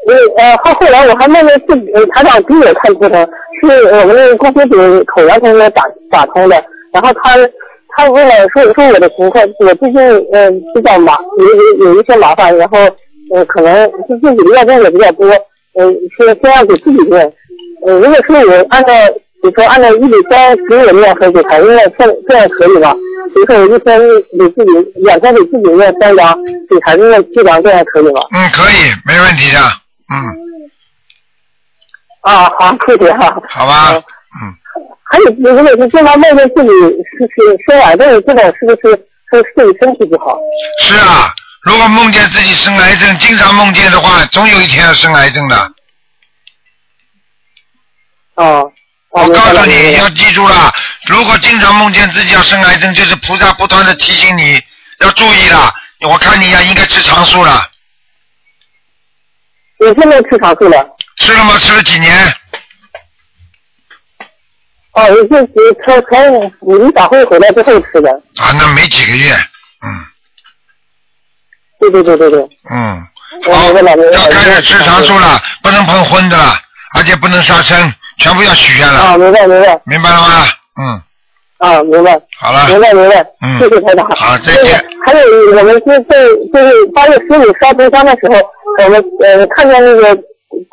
因为呃后后来我还梦见自己呃台长给我看图腾，是我们那个公司给口研同学打打通的，然后他他为了说说我的情况，我最近嗯比较麻有有有一些麻烦，然后嗯可能就自己的药证也比较多，嗯是先要给自己念，嗯如果说我按照比如说按照一比三给我念和给孩子念，这这样可以吗？比如说我一天给自己两天给自己念三张，给孩子念七张，这样可以吗？嗯，可以，没问题的。嗯，啊，好，谢谢哈。好吧。嗯，还有，如果是经常梦见自己是是生癌症，这种是不是是对身体不好？是啊，如果梦见自己生癌症，经常梦见的话，总有一天要生癌症的。哦。我告诉你，要要记住了，如果经常梦见自己要生癌症，就是菩萨不断的提醒你要注意了。我看你呀，应该吃长素了。我现在吃长素了。吃了吗？吃了几年？哦，我是从从你们法会回来之后吃的。啊，那没几个月，嗯对对对对对。嗯，我明白了明白了。要开始吃长素了，不能碰荤的了，而且不能杀生，全部要许愿了，啊，明白明白明白了吗？嗯，啊，明白好了，明白明白。嗯谢谢台长。好再见还有我们是在就是八月十五烧头香的时候，我们呃看见那个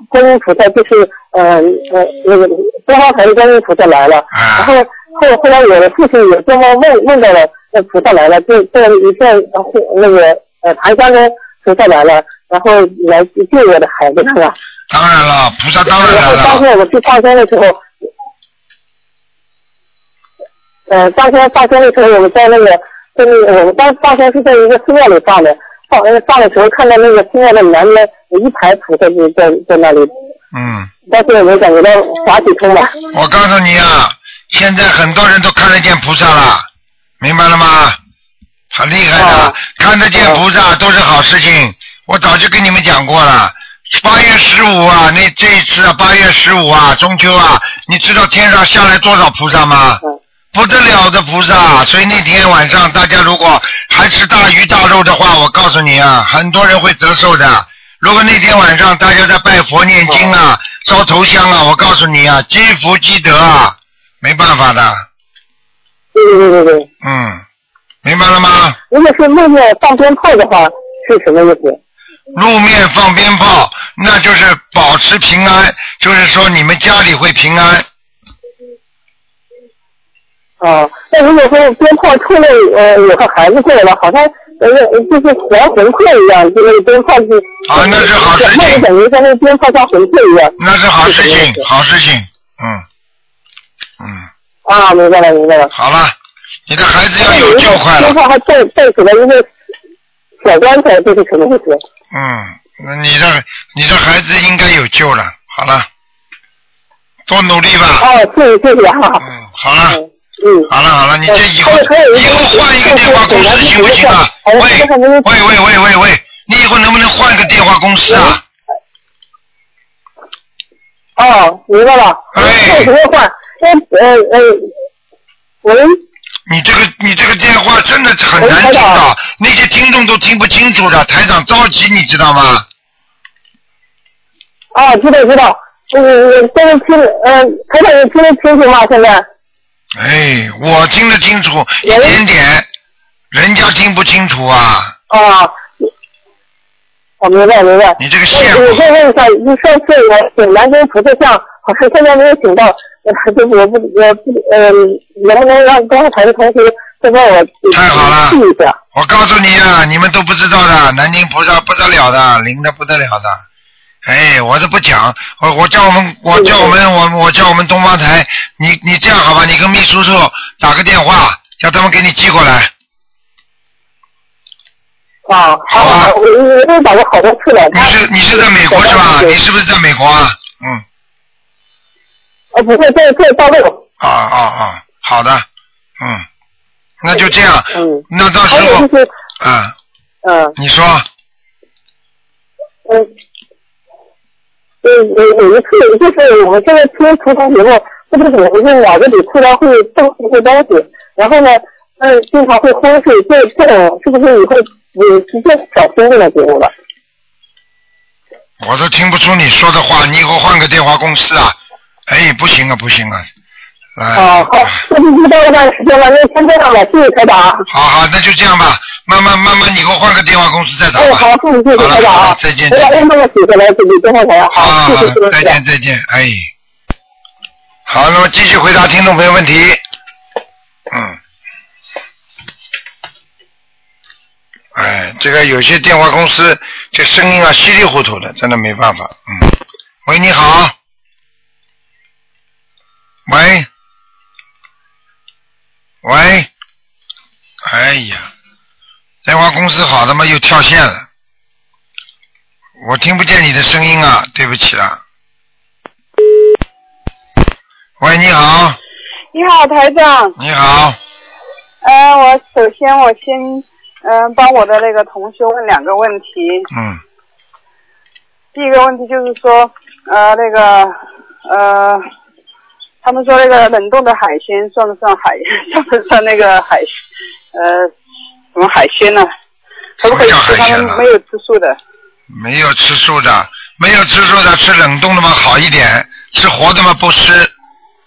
观音菩萨，就是呃呃那个东方台的观音菩萨来了。啊然后后后来我的父亲也做梦梦梦到了那菩萨来了，就在一片呃那个呃檀香中菩萨来了，然后来救我的孩子是吧？当然了，菩萨当然然后来了，当天我去放生的时候，呃，当天放生的时候，我们在那个在那个我们当放生是在一个寺庙里放的，放的时候看到那个寺庙的南边有一排菩萨就在在那里，嗯，但是我们感觉到法体充满。我告诉你啊，现在很多人都看得见菩萨了，明白了吗？很厉害的，啊看得见菩萨都是好事情。我早就跟你们讲过了，八月十五啊，那这一次啊，八月十五啊，中秋啊，你知道天上下来多少菩萨吗？嗯不得了的菩萨，所以那天晚上大家如果还吃大鱼大肉的话，我告诉你啊，很多人会折寿的。如果那天晚上大家在拜佛念经啊、烧头香啊，我告诉你啊，积福积德啊，没办法的，对对对对对，嗯，明白了吗？如果是路面放鞭炮的话是什么意思？路面放鞭炮，那就是保持平安，就是说你们家里会平安。啊，那如果说鞭炮冲着呃有个孩子过来了，好像呃就是还魂魄一样，就那个鞭炮是啊那是好事情那就等于像那个鞭炮像魂魄一样。那是好事情，好事情，嗯嗯，啊，明白了明白了。好了，你的孩子要有救快了鞭。炮还带带起了一个小棺材，这是什么意思？嗯，那你的你的孩子应该有救了。好了，多努力吧。哦，谢谢谢谢哈。嗯，好了，嗯嗯。好了好了，你这以后以后换一个电话公司行不行啊？喂喂喂喂喂喂，你以后能不能换个电话公司啊？哦，明白了。哎换什么换？呃呃呃，喂，你这个你这个电话真的很难听喂台的长，那些听众都听不清楚的，台长着急，你知道吗？啊，知道知道。嗯，现在听呃，台长你听得清楚吗？现在？哎，我听得清楚一点点，人家听不清楚啊。啊，我明白明白。你这个线我我再问一下，你上次我请南京菩萨像，好像现在没有请到，呃，就是我不我不呃，能不能让刚才的同学再帮我太好了？我告诉你啊，你们都不知道的，南京菩萨不得了的，灵的不得了的。哎，我都不讲，我我叫我们，我叫我们，我我叫我们东方台，你你这样好吧，你跟秘书处打个电话，叫他们给你寄过来。啊，好啊我我我都打过好多次了。你是你是在美国是吧？你是不是在美国啊？嗯，呃，不会，在在大陆。啊啊啊，好的，嗯，那就这样，嗯，那到时候嗯就，是，啊，嗯你说，嗯。呃，有有一次，就是我们现在听图腾节目，不知道怎么回事，脑子里突然会动一些东西，然后呢，嗯，经常会昏睡，这这种是不是以后你直接少听这个节目了？我都听不出你说的话，你以后换个电话公司啊？哎，不行啊，不行啊，来，啊，好，那就知道一段时间了，那先这样吧，谢谢台长啊。好好，那就这样吧，慢慢慢慢，以后换个电话公司再打哎，吧。好，谢谢谢谢好了台长啊好了，再见我把再见。那个写下来给你电话台啊，好好好，再见再见，哎。好，那么继续回答听众朋友问题。嗯。哎，这个有些电话公司这声音啊稀里糊涂的，真的没办法。嗯。喂，你好。喂。喂。哎呀，电话公司好他妈又跳线了，我听不见你的声音啊，对不起啊。喂，你好，你好，台长。你好，呃、我首先我先嗯、帮我的那个同学问两个问题。嗯，第一个问题就是说，呃，那个，呃，他们说那个冷冻的海鲜算不算海，算不算那个海，呃，什么海鲜呢？可不可以吃海鲜呢他们没有吃素的？没有吃素的，没有吃素的，吃冷冻的嘛好一点，吃活的嘛不吃，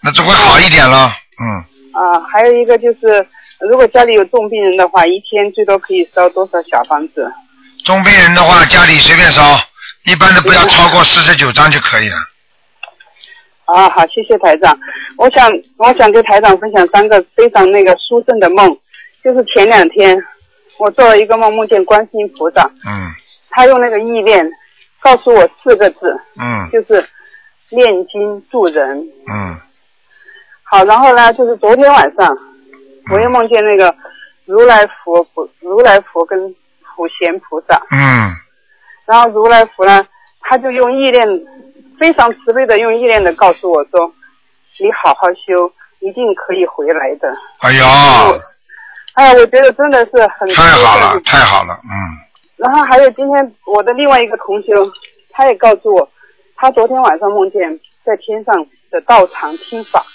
那总会好一点了。嗯，啊，还有一个就是，如果家里有重病人的话，一天最多可以烧多少小房子？重病人的话家里随便烧，一般的不要超过四十九张就可以了。啊，好，谢谢台长。我想，我想给台长分享三个非常那个殊胜的梦，就是前两天我做了一个梦，梦见观世音菩萨，嗯。他用那个意念告诉我四个字，嗯。就是念经助人。嗯。好，然后呢，就是昨天晚上我又梦见那个如来佛不如来佛跟普贤菩萨，嗯。然后如来佛呢，他就用意念非常慈悲的用意念的告诉我说，你好好修，一定可以回来的。哎呦，哎，我觉得真的是很太好了，太好了，嗯。然后还有今天我的另外一个同学，他也告诉我，他昨天晚上梦见在天上的道场听法，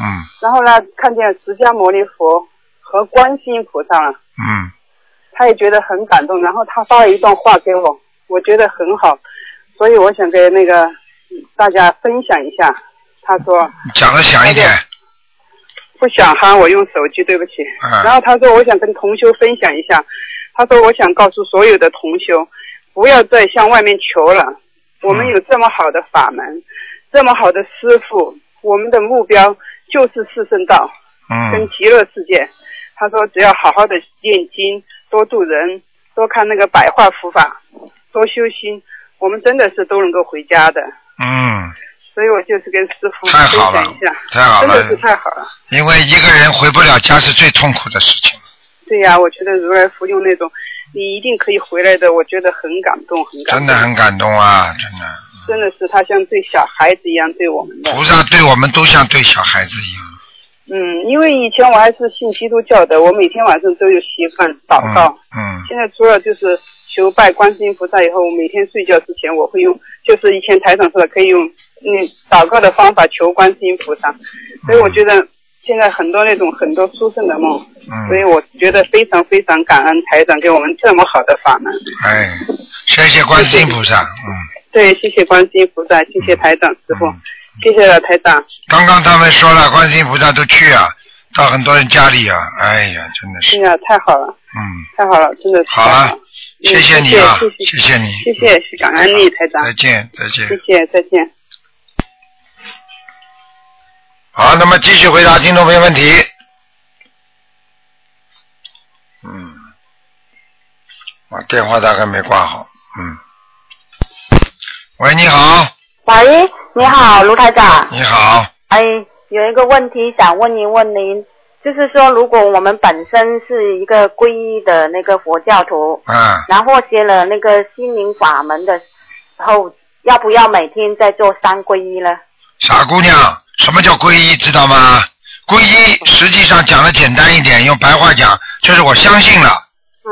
嗯。然后呢看见释迦牟尼佛和观世音菩萨了，嗯，他也觉得很感动，然后他发了一段话给我，我觉得很好，所以我想跟那个大家分享一下。他说讲的响一点，不想哈，我用手机，对不起。嗯然后他说我想跟同修分享一下，他说我想告诉所有的同修，不要再向外面求了，我们有这么好的法门，这么好的师傅，我们的目标就是四圣道。跟嗯极乐世界。他说只要好好的念经，多度人，多看那个百化佛法，多修心，我们真的是都能够回家的。嗯，所以我就是跟师傅太好一下，太好了真的是太好了。因为一个人回不了家是最痛苦的事情。对呀、我觉得如来佛用那种你一定可以回来的，我觉得很感动，很感动。真的很感动啊，真的。真的是他像对小孩子一样对我们的。菩萨对我们都像对小孩子一样。嗯，因为以前我还是信基督教的，我每天晚上都有习惯祷告。嗯现在除了就是求拜观世音菩萨以后，我每天睡觉之前我会用，就是以前台长说的可以用嗯祷告的方法求观世音菩萨，所以我觉得现在很多那种很多殊胜的梦，所以嗯，我觉得非常非常感恩台长给我们这么好的法门。哎，谢谢观世音菩萨。嗯，对，谢谢观世音菩萨，谢谢台长师傅，谢谢了台长。刚刚他们说了，观世音菩萨都去啊，到很多人家里啊，哎呀，真的是，哎呀，太好了，嗯，太好了，真的是。好太好了，谢谢你啊，嗯谢谢谢你，谢谢谢感恩你台长，再见，再见谢。谢再见。好，那么继续回答听众朋友问题。嗯，我电话大概没挂好。嗯，喂，你好，喂，你好，卢台长。你好，哎，有一个问题想问一问您，就是说，如果我们本身是一个皈依的那个佛教徒，嗯，然后学了那个心灵法门的时候，要不要每天在做三皈依呢？傻姑娘，什么叫皈依，知道吗？皈依实际上讲的简单一点，用白话讲就是我相信了，嗯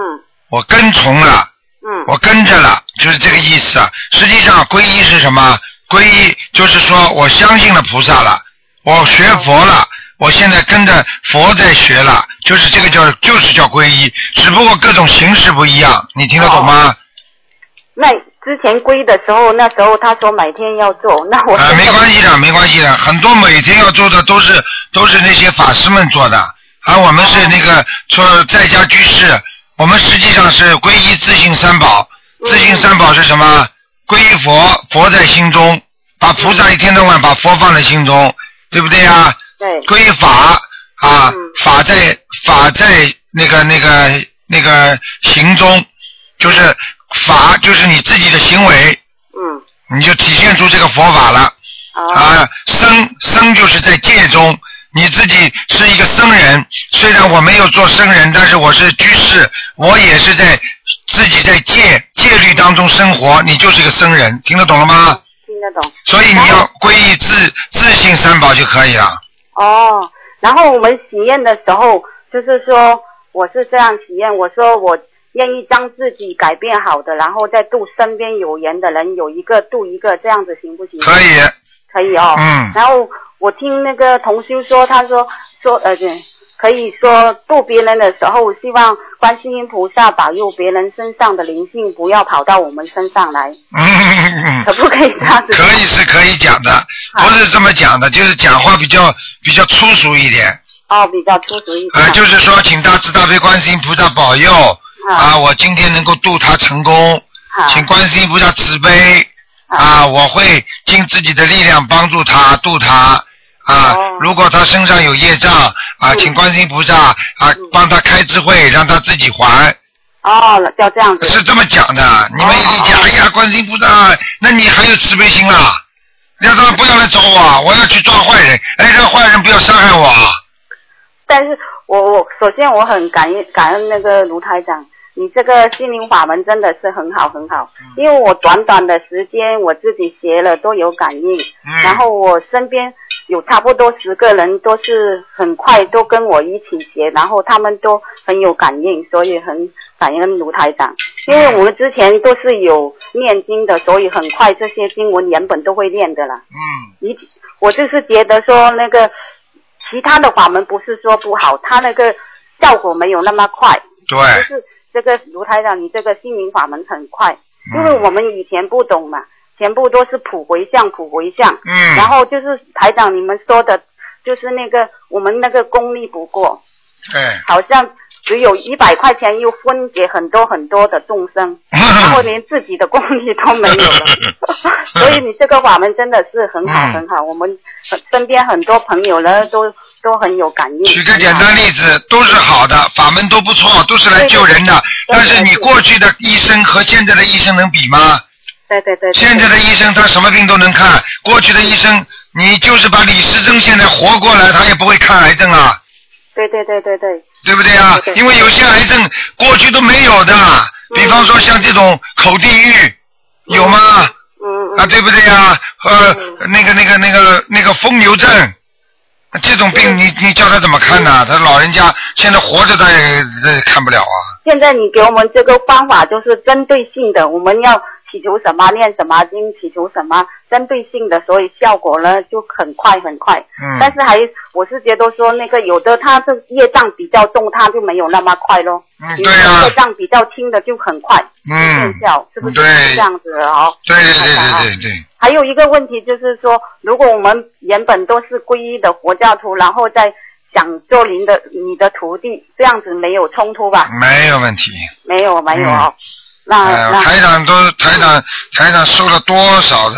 我跟从了，嗯我跟着了，就是这个意思啊。实际上皈依是什么？皈依就是说我相信了菩萨了，我学佛了，我现在跟着佛在学了，就是这个叫就是叫皈依，只不过各种形式不一样，你听得懂吗？那之前皈依的时候，那时候他说每天要做，那我啊，没关系的，没关系的，很多每天要做的都是都是那些法师们做的，而我们是那个说在家居士，我们实际上是皈依自信三宝，自信三宝是什么？皈依佛，佛在心中，把菩萨一天到晚把佛放在心中，对不对呀？对。皈依法啊，法在法在那个那个那个行中，就是法就是你自己的行为，嗯，你就体现出这个佛法了。啊，僧僧就是在戒中，你自己是一个僧人，虽然我没有做僧人，但是我是居士，我也是在自己在戒戒律当中生活，你就是一个僧人，听得懂了吗？听得懂。所以你要皈依自自信三宝就可以了。哦，然后我们许愿的时候，就是说我是这样许愿，我说我愿意将自己改变好的，然后再度身边有缘的人，有一个度一个，这样子行不行？可以，可以哦。嗯然后我听那个同修说，他说说呃，对，可以说度别人的时候，希望观世音菩萨保佑别人身上的灵性不要跑到我们身上来，嗯，可不可以这样子？可以是可以讲的，不是这么讲的，就是讲话比较比较粗俗一点。哦，比较粗俗一点。呃，就是说，请大慈大悲观世音菩萨保佑啊，我今天能够度他成功，请观世音菩萨慈悲啊，我会尽自己的力量帮助他渡他啊。如果他身上有业障啊，请观世音菩萨啊帮他开智慧，让他自己还。哦，要这样子。是这么讲的，你们一讲，哎呀，观世音菩萨，那你还有慈悲心啊？让他们不要来找我，我要去抓坏人，哎，让坏人不要伤害我。但是我我首先我很感恩感恩那个卢台长，你这个心灵法门真的是很好很好，因为我短短的时间我自己学了都有感应，然后我身边有差不多十个人都是很快都跟我一起学，然后他们都很有感应，所以很感恩卢台长，因为我们之前都是有念经的，所以很快这些经文原本都会念的啦。嗯。你我就是觉得说那个其他的法门不是说不好，他那个效果没有那么快。对。就是这个卢台长，你这个心灵法门很快，嗯因为我们以前不懂嘛，全部都是普回向，普回向。嗯然后就是台长你们说的，就是那个我们那个功力不过，对。好像只有一百块钱又分给很多很多的众生，然后连自己的功力都没有了。所以你这个法门真的是很好嗯很好，我们身边很多朋友呢都都很有感应。举个简单例子，都是好的，法门都不错，都是来救人的。但是你过去的医生和现在的医生能比吗？对对对。现在的医生他什么病都能看，过去的医生你就是把李时珍现在活过来，他也不会看癌症啊，对对对对对。对不对啊？因为有些癌症过去都没有的，比方说像这种口地狱，有吗？嗯。啊，对不对呀？呃，那个那个那个那个疯牛症，这种病你你叫他怎么看呢？他老人家现在活着他也也看不了啊。现在你给我们这个方法就是针对性的，我们要祈求什么念什么经，祈求什么针对性的，所以效果呢就很快很快。嗯但是还我是觉得说那个有的他的业障比较重，他就没有那么快咯。嗯，对呀、业障比较轻的就很快嗯见效，是不是对这样子的哦？对对对对对对，还有一个问题就是说，如果我们原本都是皈依的佛教徒，然后再想做您的你的徒弟，这样子没有冲突吧？没有问题。没有没有哦。那呃，那。台长都台长台长收了多少的，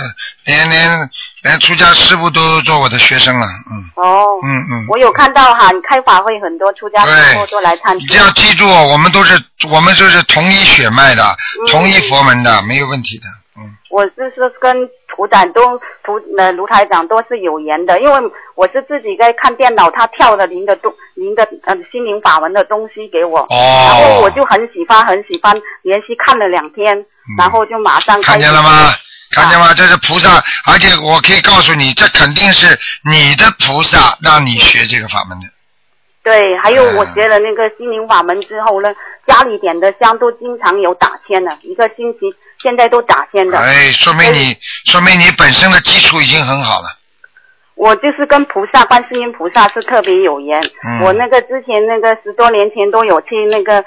连连连出家师傅都做我的学生了，嗯哦，嗯嗯。我有看到哈，你开法会很多出家师傅都来参你这要记住，我们都是我们就是同一血脉的，同一佛门的，没有问题的。嗯我就是跟图长都图呃卢台长都是有缘的，因为我是自己在看电脑，他跳了您的东您的呃心灵法门的东西给我，然后我就很喜欢很喜欢，连续看了两天，然后就马上看见了吗？看见吗？这是菩萨，而且我可以告诉你，这肯定是你的菩萨让你学这个法门的。对，还有我学了那个心灵法门之后呢，家里点的香都经常有打签的，一个星期现在都打签的。哎，说明你说明你本身的基础已经很好了。我就是跟菩萨、观世音菩萨是特别有缘。嗯我那个之前那个十多年前都有去那个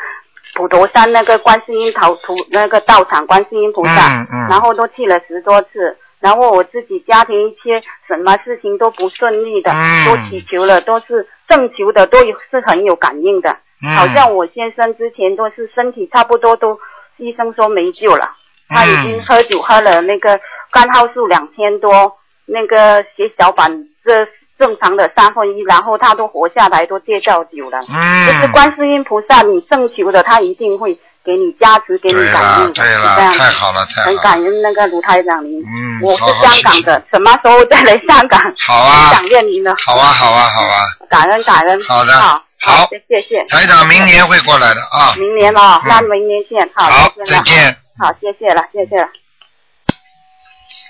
普陀山那个观世音陶土那个道场观世音菩萨，嗯嗯然后都去了十多次。然后我自己家庭一些什么事情都不顺利的，嗯都祈求了，都是正求的，都是很有感应的。嗯好像我先生之前都是身体差不多都，医生说没救了，他已经喝酒喝了那个干耗素两千多，那个血小板这正常的三分一，然后他都活下来，都戒掉酒了。嗯就是观世音菩萨，你正求的，他一定会给你加持，给你感应对了太好了太好了很。感恩那个卢台长您，嗯，我是香港的，什么时候再来香港？好啊很想念您了，好啊好啊好啊，感恩感恩。好的好，好谢谢谢。台长明年会过来的啊。明年哦，嗯那明年见。好，再见了再见。好，谢谢了，谢谢了。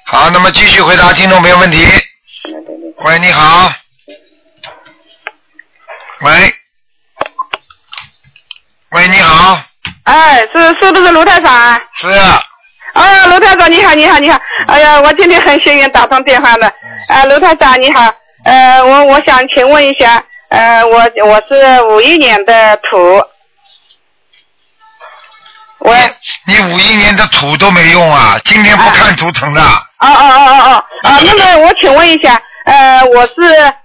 好，那么继续回答听众朋友问题。喂，你好。喂。喂，你好。哎，是是不是卢太长啊？是啊，啊，卢太长你好，你好，你好。哎呀，我今天很幸运打通电话的。啊，卢太长你好，呃，我我想请问一下，呃，我我是五一年的土，喂，你五一年的土都没用啊，今天不看图腾的。哦哦哦哦哦，啊，那么我请问一下，呃，我是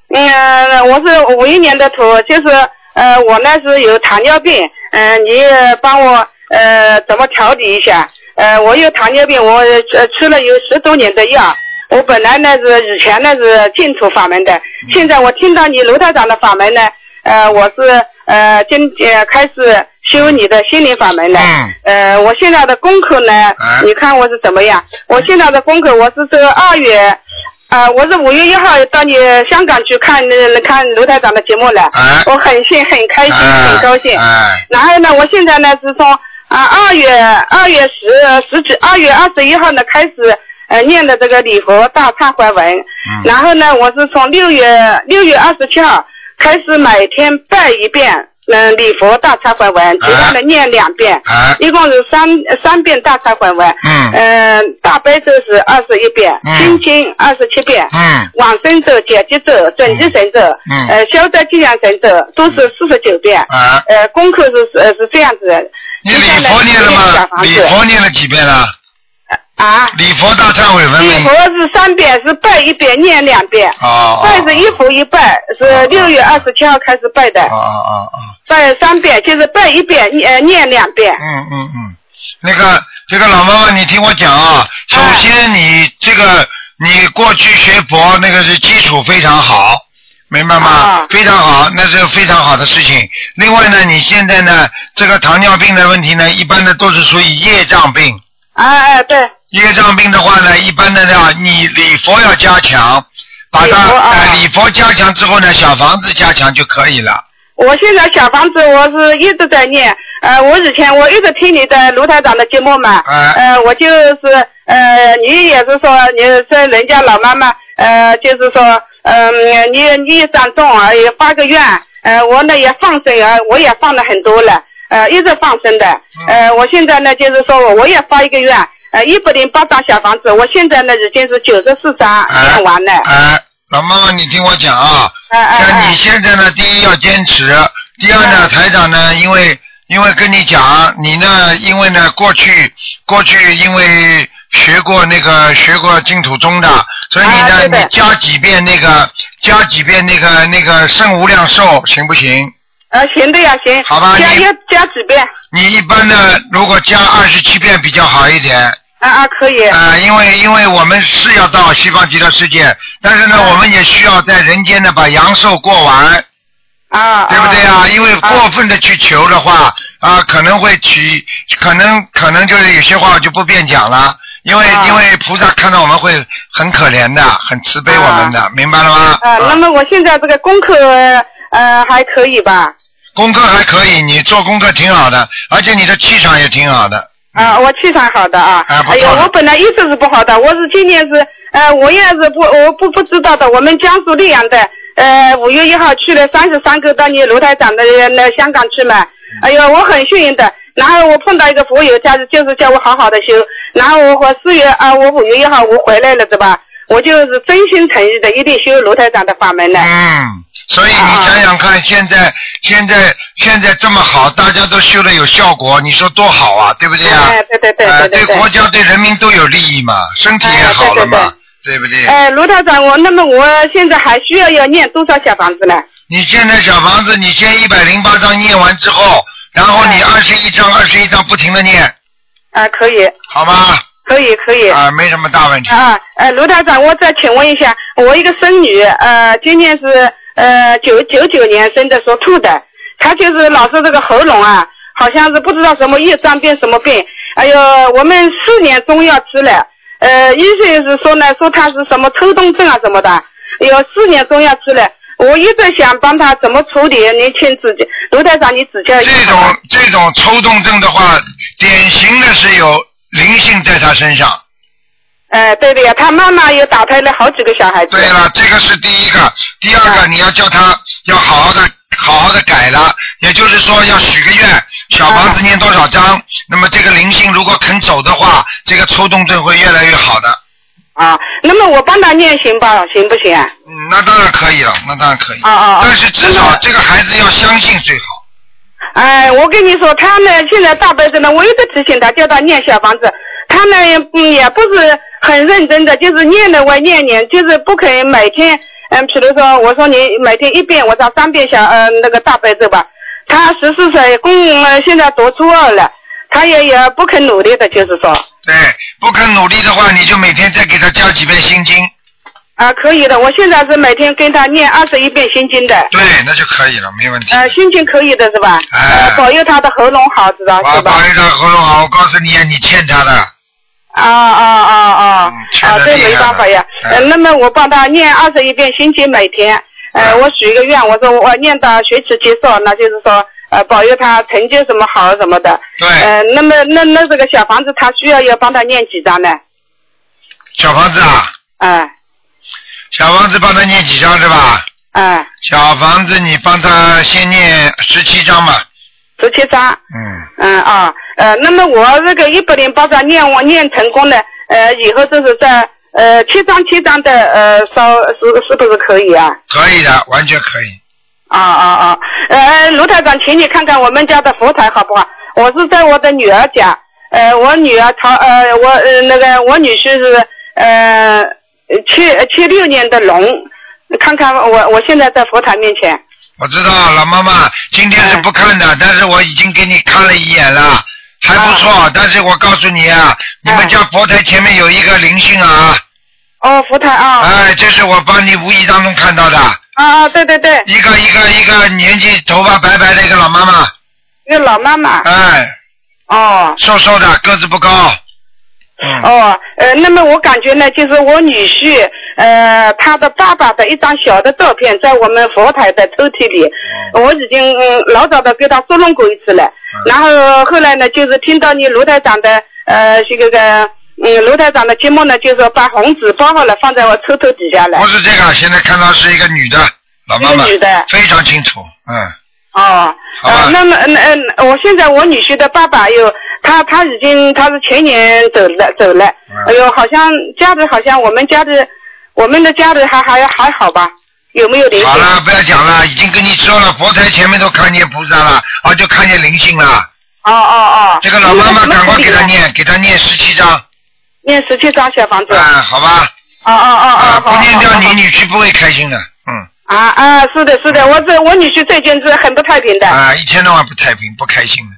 嗯、我是五一年的土，就是呃，我呢是有糖尿病，嗯、你帮我呃怎么调理一下？呃，我有糖尿病，我呃吃了有十多年的药。我本来呢是以前呢是净土法门的，现在我听到你卢台长的法门呢，呃，我是呃今呃开始修你的心灵法门了。呃，我现在的功课呢，你看我是怎么样？我现在的功课，我是这个二月，呃，我是五月一号到你香港去看呃看卢台长的节目了，我很幸很开心很高兴。然后呢，我现在呢是从啊二月二月十十几二月二十一号呢开始呃念的这个礼佛大忏悔文，然后呢我是从六月六月二十七号开始每天拜一遍。嗯，礼佛大忏悔文，其他的念两遍，一共是三三遍大忏悔文。嗯。呃，大悲咒是二十一遍，心经二十七遍。嗯。往生咒、解结咒、准提神咒，嗯呃，消灾吉祥神咒都是四十九遍。啊。呃，功课是呃是这样子的。你礼佛念了吗？礼佛念了几遍了？啊。礼佛大忏悔文礼佛是三遍，是拜一遍，念两遍。哦。拜是一佛一拜，是六月二十七号开始拜的。哦哦哦。拜三遍，就是拜一遍，呃，念两遍。嗯嗯嗯，那个这个老妈妈，你听我讲啊，首先你这个你过去学佛那个是基础非常好，明白吗？非常好，那是非常好的事情。另外呢，你现在呢，这个糖尿病的问题呢，一般的都是属于业障病。哎哎，对。业障病的话呢，一般的呢，你礼佛要加强，把它呃礼佛加强之后呢，小房子加强就可以了。我现在小房子我是一直在念，呃，我以前我一直听你的卢台长的节目嘛，呃，我就是呃，你也是说你是人家老妈妈，呃，就是说，嗯、你你长重啊，也发个愿，呃，我呢也放生啊，我也放了很多了，呃，一直放生的，呃，我现在呢就是说我我也发一个愿，呃，一百零八张小房子，我现在呢已经是九十四张念完了。哎，老妈妈，你听我讲啊，哎像你现在呢，第一要坚持，第二呢，台长呢，因为因为跟你讲，你呢，因为呢，过去过去因为学过那个学过净土宗的，所以你呢，你加几遍那个加几遍那个那个圣无量寿，行不行？呃，行的呀，行。好吧加要加几遍？你一般呢，如果加二十七遍比较好一点。啊啊，可以。啊、因为因为我们是要到西方极乐世界，但是呢，我们也需要在人间呢把阳寿过完。啊。对不对啊？因为过分的去求的话，啊，可能会起，可能可能就是有些话我就不便讲了。因为、因为菩萨看到我们会很可怜的，很慈悲我们的，明白了吗？啊，那么我现在这个功课呃还可以吧？功课还可以，你做功课挺好的，而且你的气场也挺好的。啊，我气场好的啊。哎不错哎呀，我本来一直是不好的，我是今年是呃，我也是不我不不知道的。我们江苏溧阳的，呃，五月一号去了三十三个到你卢台长的那香港去嘛。哎呦，我很幸运的。然后我碰到一个佛友，他就是叫我好好的修。然后我我四月啊，我五月一号我回来了，对吧？我就是真心诚意的，一定修卢台长的法门的。嗯，所以你想想看，现在现在现在这么好，大家都修的有效果，你说多好啊，对不对啊？哎，对对对对对对对。国家对人民都有利益嘛，身体也好了嘛，对不对？哎，卢台长，我那么我现在还需要要念多少小房子呢？你现在小房子，你先一百零八章念完之后，然后你二十一章、二十一章不停的念，啊，可以。好吗？可以可以。啊，没什么大问题。啊，呃，卢台长，我再请问一下，我一个孙女，呃，今年是呃九九九年生的，属兔的，他就是老是这个喉咙啊，好像是不知道什么业障病什么病，哎呦，我们四年中药吃了，呃，医生是说呢，说他是什么抽动症啊什么的，哎呦，四年中药吃了。我一直想帮他怎么处理，您请指教，卢台长你指教一下。这种这种抽动症的话，典型的是有灵性在他身上。呃，对的呀，他妈妈又打胎了好几个小孩子。对了，这个是第一个，第二个你要叫他要好好的好好的改了，也就是说要许个愿，小房子念多少章，那么这个灵性如果肯走的话，这个抽动症会越来越好的。啊，那么我帮他念行吧，行不行啊？嗯，那当然可以了，那当然可以。啊啊啊但是至少这个孩子要相信最好。哎，我跟你说，他呢现在大辈子呢，我一直提醒他，叫他念小房子，他们嗯也不是很认真的，就是念的我念念，就是不肯每天，嗯，比如说我说你每天一遍，我说三遍小呃那个大悲咒吧，他十四岁，公呃现在读初二了，他也也不肯努力的，就是说对，不肯努力的话，你就每天再给他加几遍心经，啊可以的，我现在是每天跟他念二十一遍心经的，对，那就可以了，没问题。呃心经可以的是吧？哎呃保佑他的喉咙好，知道是吧？我保佑他喉咙好，我告诉你啊，你欠他的。啊啊啊啊！啊，这没办法呀。呃，那么我帮他念二十一遍心经每天。呃，我许一个愿，我说我念到学期结束，那就是说呃保佑他成绩什么好什么的。对。呃，那么那那这个小房子他需要要帮他念几张呢？小房子啊，嗯小房子帮他念几张是吧？嗯，小房子你帮他先念十七张吧。十七张。嗯。嗯啊呃，那么我这个一百零八张念完念成功了，呃，以后就是在呃七张七张的呃烧是是不是可以啊？可以的，完全可以。啊啊啊！呃，卢台长，请你看看我们家的佛台好不好？我是在我的女儿家，呃，我女儿她呃，我呃那个我女婿是呃七七六年的龙，看看我我现在在佛台面前。我知道老妈妈今天是不看的，但是我已经给你看了一眼了，还不错。但是我告诉你啊，你们家佛台前面有一个灵性啊。哦，佛台啊。哎，这是我帮你无意当中看到的。啊啊，对对对。一个一个一个年纪头发白白的一个老妈妈，一个老妈妈。哎。哦。瘦瘦的，个子不高。嗯哦，呃，那么我感觉呢，就是我女婿，呃，他的爸爸的一张小的照片在我们佛台的抽屉里，我已经、嗯、老早的给他捉弄过一次了。然后后来呢，就是听到你卢台长的呃这个个嗯卢台长的节目呢，就是把红纸包好了放在我抽屉底下了。不是这个，现在看到是一个女的老妈妈，一个女的非常清楚，嗯。哦，呃，那么那呃，我现在我女婿的爸爸有他他已经他是前年走了走了，哎呦，好像家里好像我们家里我们的家里还还还好吧？有没有灵性？好了，不要讲了，已经跟你说了，佛台前面都看见菩萨了，啊，就看见灵性了。哦哦哦。这个老妈妈赶快给他念，给他念十七章，念十七章小房子。啊，好吧。哦哦哦哦，不念掉你女婿不会开心的，嗯。啊啊，是的，是的，我这我女婿最近是很不太平的。啊，一天到晚不太平，不开心的。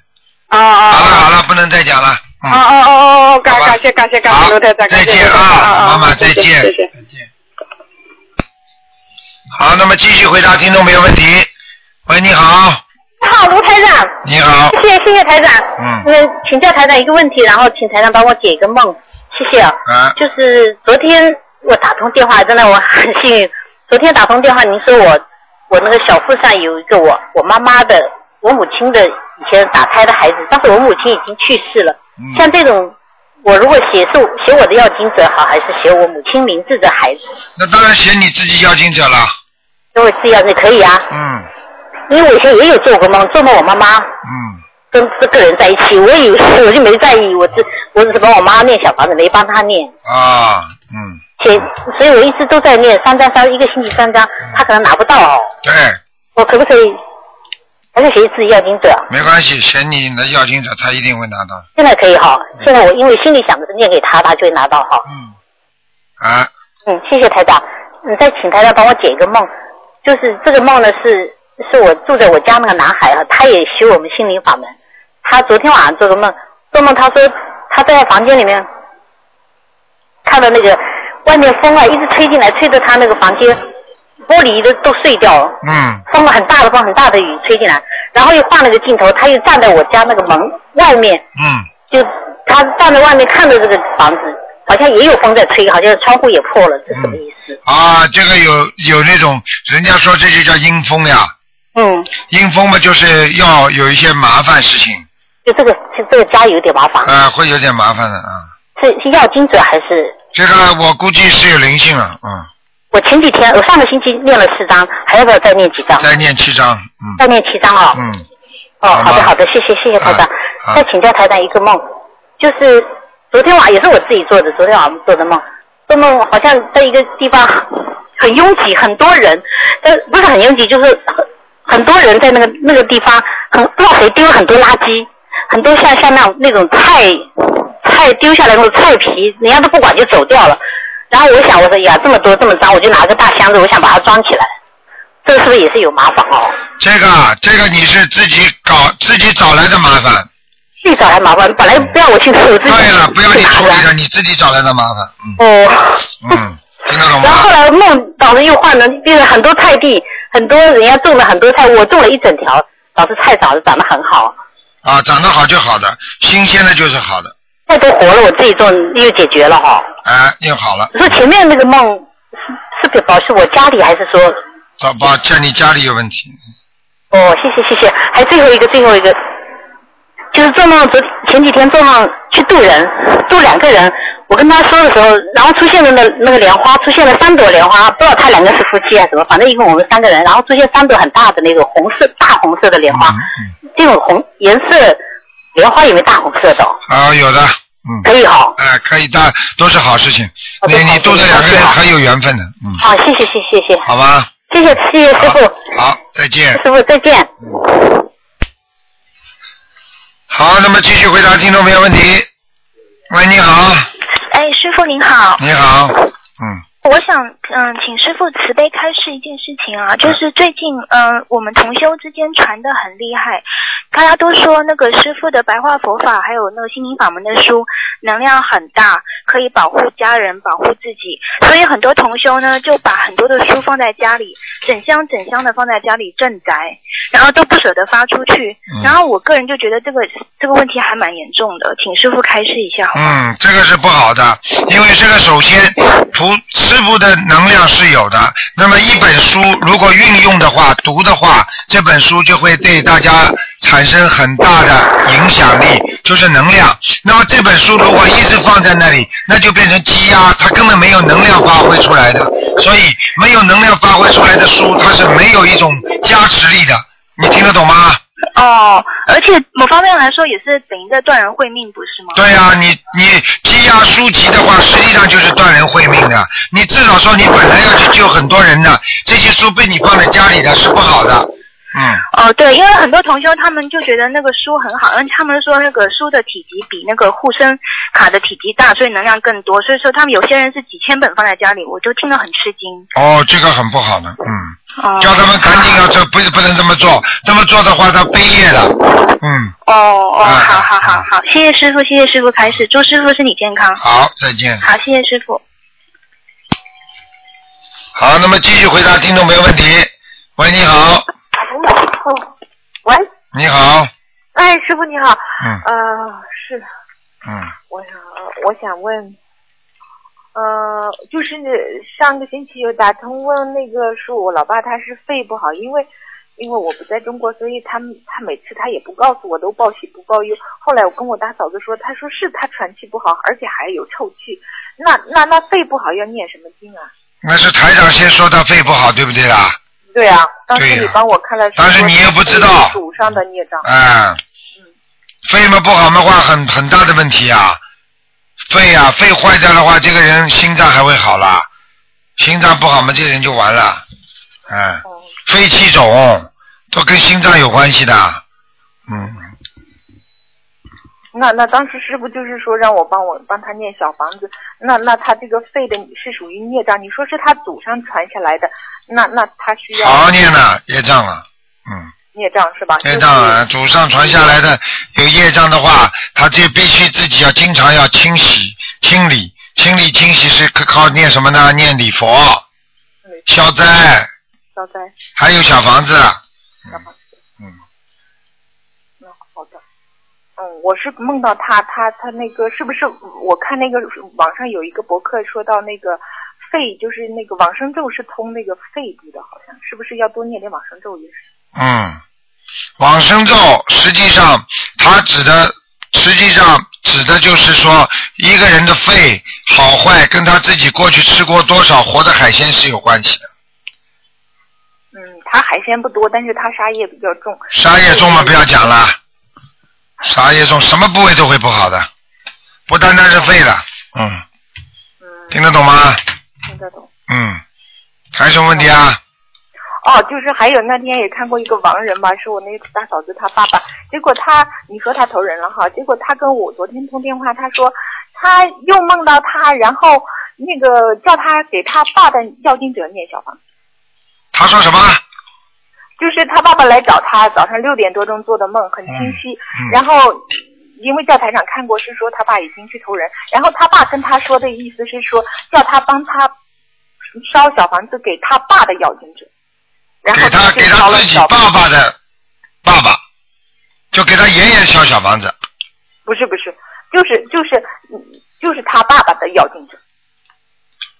啊啊。好了好了，不能再讲了。哦哦哦哦哦，感感谢感谢感谢卢台长，再见啊，妈妈再见。谢谢谢。好，那么继续回答听众朋友问题。喂，你好，你好，卢台长。你好，谢谢谢谢台长。嗯嗯，请教台长一个问题，然后请台长帮我解一个梦，谢谢啊。啊，就是昨天我打通电话，真的我很幸运。昨天打通电话，您说我我那个小腹上有一个我我妈妈的我母亲的以前打胎的孩子，但是我母亲已经去世了。嗯像这种，我如果写是写我的要经者好，还是写我母亲名字的孩子？那当然写你自己要经者了。因为是要你可以啊，嗯因为我以前也有做过梦，做梦我妈妈嗯，跟这个人在一起，我以为 我就没在意，我只我只是帮我妈念小房子，没帮她念。啊，嗯，写，所以我一直都在念三张三，一个星期三张，她可能拿不到哦。对，我可不可以还是写自己要经者？没关系，选你的要经者，他一定会拿到。现在可以哈，现在我因为心里想的是念给他，他就会拿到哈。嗯啊，嗯，谢谢台长。嗯，再请台长帮我解一个梦，就是这个梦呢是是我住在我家那个男孩啊，他也修我们心灵法门。他昨天晚上做个梦，做梦他说他在房间里面看到那个外面风啊一直吹进来，吹得他那个房间玻璃都都碎掉了。嗯风很大的风，很大的雨吹进来，然后又换了个镜头，他又站在我家那个门外面，嗯，就他站在外面看着这个房子，好像也有风在吹，好像窗户也破了，这什么意思？啊，这个有有那种，人家说这就叫阴风呀。嗯，阴风嘛，就是要有一些麻烦事情，就这个是这个家有点麻烦，啊，会有点麻烦的啊。是是要精准还是？这个我估计是有灵性了，嗯，我前几天我上个星期念了四张，还要不要再念几张？再念七张，嗯再念七张啊、嗯，哦，好的好的，谢谢谢谢台长。啊再请教台长一个梦，就是昨天晚上也是我自己做的，昨天晚上做的梦，做梦好像在一个地方很拥挤，很多人，但，不是很拥挤，就是很很多人在那个那个地方，很不知道谁丢了很多垃圾，很多像像那种那种菜菜丢下来那种菜皮，人家都不管就走掉了。然后我想，我说呀，这么多这么脏，我就拿个大箱子，我想把它装起来。这个是不是也是有麻烦哦？这个啊这个你是自己搞自己找来的麻烦。自己找来麻烦，本来不要我去处理，我自己对了，不要你处理的，你自己找来的麻烦。哦。嗯，听得懂吗？然后后来梦导致又换了，变成很多菜地，很多人家种了很多菜，我种了一整条，导致菜长得长得很好，啊，长得好就好的，新鲜的就是好的，菜都活了，我自己做又解决了哈。哎，又好了。你说前面那个梦是是表示我家里还是说？找吧，见你家里有问题。哦，谢谢谢谢，还最后一个最后一个，就是做梦昨前几天做梦去渡人，渡两个人，我跟他说的时候，然后出现了那那个莲花，出现了三朵莲花，不知道他两个是夫妻还是什么，反正一共我们三个人，然后出现三朵很大的那个红色大红色的莲花，这种红颜色莲花有没有大红色的哦？啊，有的，嗯。可以好。哎，可以大，都是好事情。哦你你度的两个人很有缘分的，嗯，好，谢谢谢谢谢谢，好吧。谢谢谢谢师傅，好，再见。师傅再见。好，那么继续回答听众朋友问题。喂，你好，哎，师傅您好。你好，嗯，我想嗯，请师傅慈悲开示一件事情啊，就是最近嗯，我们同修之间传的很厉害，大家都说那个师傅的白话佛法还有那个心灵法门的书能量很大，可以保护家人、保护自己，所以很多同修呢就把很多的书放在家里，整箱整箱的放在家里镇宅，然后都不舍得发出去。然后我个人就觉得这个这个问题还蛮严重的，请师傅开示一下好吗？嗯，这个是不好的，因为这个首先菩师傅的能量是有的，那么一本书如果运用的话、读的话，这本书就会对大家产生很大的影响力，就是能量。那么这本书如果一直放在那里，那就变成积压，它根本没有能量发挥出来的。所以没有能量发挥出来的书，它是没有一种加持力的。你听得懂吗？哦，而且某方面来说也是等于在断人慧命，不是吗？对呀、你你积压书籍的话，实际上就是断人慧命的。你至少说你本来要去救很多人的，这些书被你放在家里的是不好的。嗯，哦，对，因为很多同修他们就觉得那个书很好，因为他们说那个书的体积比那个护身卡的体积大，所以能量更多，所以说他们有些人是几千本放在家里，我就听得很吃惊。哦，这个很不好的，嗯，哦，叫他们赶紧要做不不能这么做，这么做的话他背业了。嗯，哦哦，好好好好，谢谢师傅，谢谢师傅开始，祝师傅身体健康。好，再见。好，谢谢师傅。好，那么继续回答听众朋友问题。喂，你好，喂，你好，哎，师傅你好，嗯。呃，是，嗯，我想我想问，呃，就是上个星期有打通问那个说我老爸他是肺不好，因为因为我不在中国，所以他他每次他也不告诉我，都报喜不报忧。后来我跟我大嫂子说，她说是他喘气不好，而且还有臭气。那那那肺不好要念什么经啊？那是台长先说他肺不好，对不对啦？对啊，当时你帮我看了，但是你又不知道祖上的孽障。嗯。嗯，肺嘛不好的话，很很大的问题啊。肺啊，肺坏掉的话，这个人心脏还会好啦。心脏不好嘛，这个人就完了。嗯，肺气肿都跟心脏有关系的。嗯，那那当时师傅就是说让我帮我帮他念小房子，那那他这个肺的你是属于孽障，你说是他祖上传下来的，那那他需要好好念呐，业障啊，孽障是吧？业障啊，祖上传下来的有业障的话，他就必须自己要经常要清洗、清理、清理、清洗是靠靠念什么呢？念礼佛、消灾，消灾。还有小房子。小房子。嗯。嗯，好的。嗯，我是梦到他，他他那个是不是？我看那个网上有一个博客说到那个肺，就是那个往生咒是通那个肺部的，好像是不是要多念点往生咒也是？嗯，往生咒实际上它指的，实际上指的就是说一个人的肺好坏跟他自己过去吃过多少活的海鲜是有关系的。嗯，他海鲜不多，但是他沙叶比较重。沙叶重嘛，不要讲了。沙业重，什么部位都会不好的，不单单是肺了，嗯。听得懂吗？听得懂。嗯。还有什么问题啊？哦，就是还有那天也看过一个亡人嘛，是我那个大嫂子她爸爸，结果他你说他投人了哈，结果他跟我昨天通电话，他说他又梦到他，然后那个叫他给他爸的要经者念小房子。他说什么？就是他爸爸来找他，早上六点多钟做的梦，很清晰。嗯然后因为教台上看过，是说他爸已经去投人，然后他爸跟他说的意思是说叫他帮他烧小房子给他爸的要经者。然后给他给他自己爸爸的爸爸，就给他爷爷烧小房子。不是不是，就是就是嗯就是他爸爸的要经者。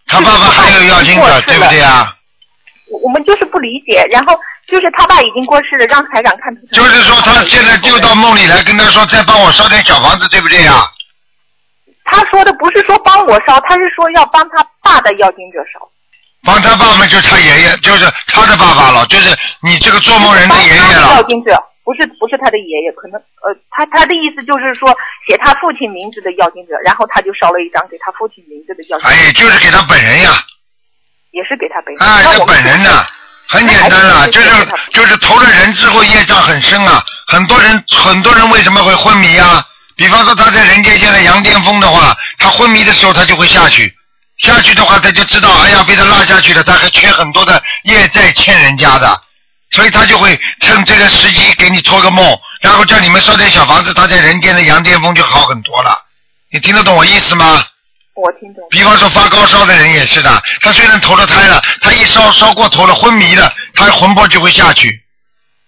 他爸爸还有要经者，对不对啊？我我们就是不理解，然后就是他爸已经过世了，让台长看图。就是说他现在就到梦里来跟他说，再帮我烧点小房子，对不对啊？他说的不是说帮我烧，他是说要帮他爸的要经者烧。帮他爸爸就是他爷爷，就是他的爸爸了，就是你这个做梦人的爷爷了。不是不是他的爷爷，可能呃他他的意思就是说写他父亲名字的要金者，然后他就烧了一张给他父亲名字的要经者。哎，就是给他本人呀，也是给他本人。啊，这那我们本人呢，很简单了，就是就是投了人之后业障很深啊，很多人很多人为什么会昏迷啊？比方说他在人间现在羊癫疯的话，他昏迷的时候他就会下去，下去的话他就知道，哎呀被他拉下去了，他还缺很多的业债欠人家的，所以他就会趁这个时机给你托个梦，然后叫你们烧点小房子，他在人间的羊癫疯就好很多了。你听得懂我意思吗？我听懂。比方说发高烧的人也是的，他虽然投了胎了，他一烧烧过头了，昏迷了，他魂魄就会下去。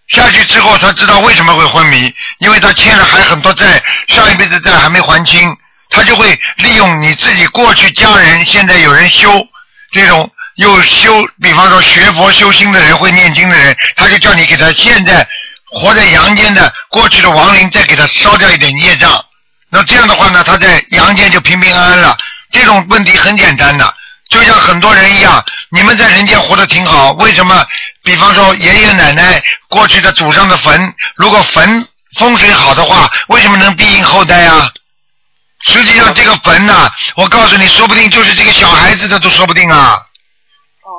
下去之后，他知道为什么会昏迷，因为他欠了还很多债，上一辈子债还没还清，他就会利用你自己过去家人，现在有人修这种又修，比方说学佛修心的人，会念经的人，他就叫你给他现在活在阳间的过去的亡灵，再给他烧掉一点业障。那这样的话呢，他在阳间就平平安安了。这种问题很简单的，就像很多人一样，你们在人间活得挺好，为什么？比方说爷爷奶奶过去的祖上的坟，如果坟风水好的话，为什么能庇荫后代啊？实际上这个坟呐、我告诉你，说不定就是这个小孩子的都说不定啊。哦。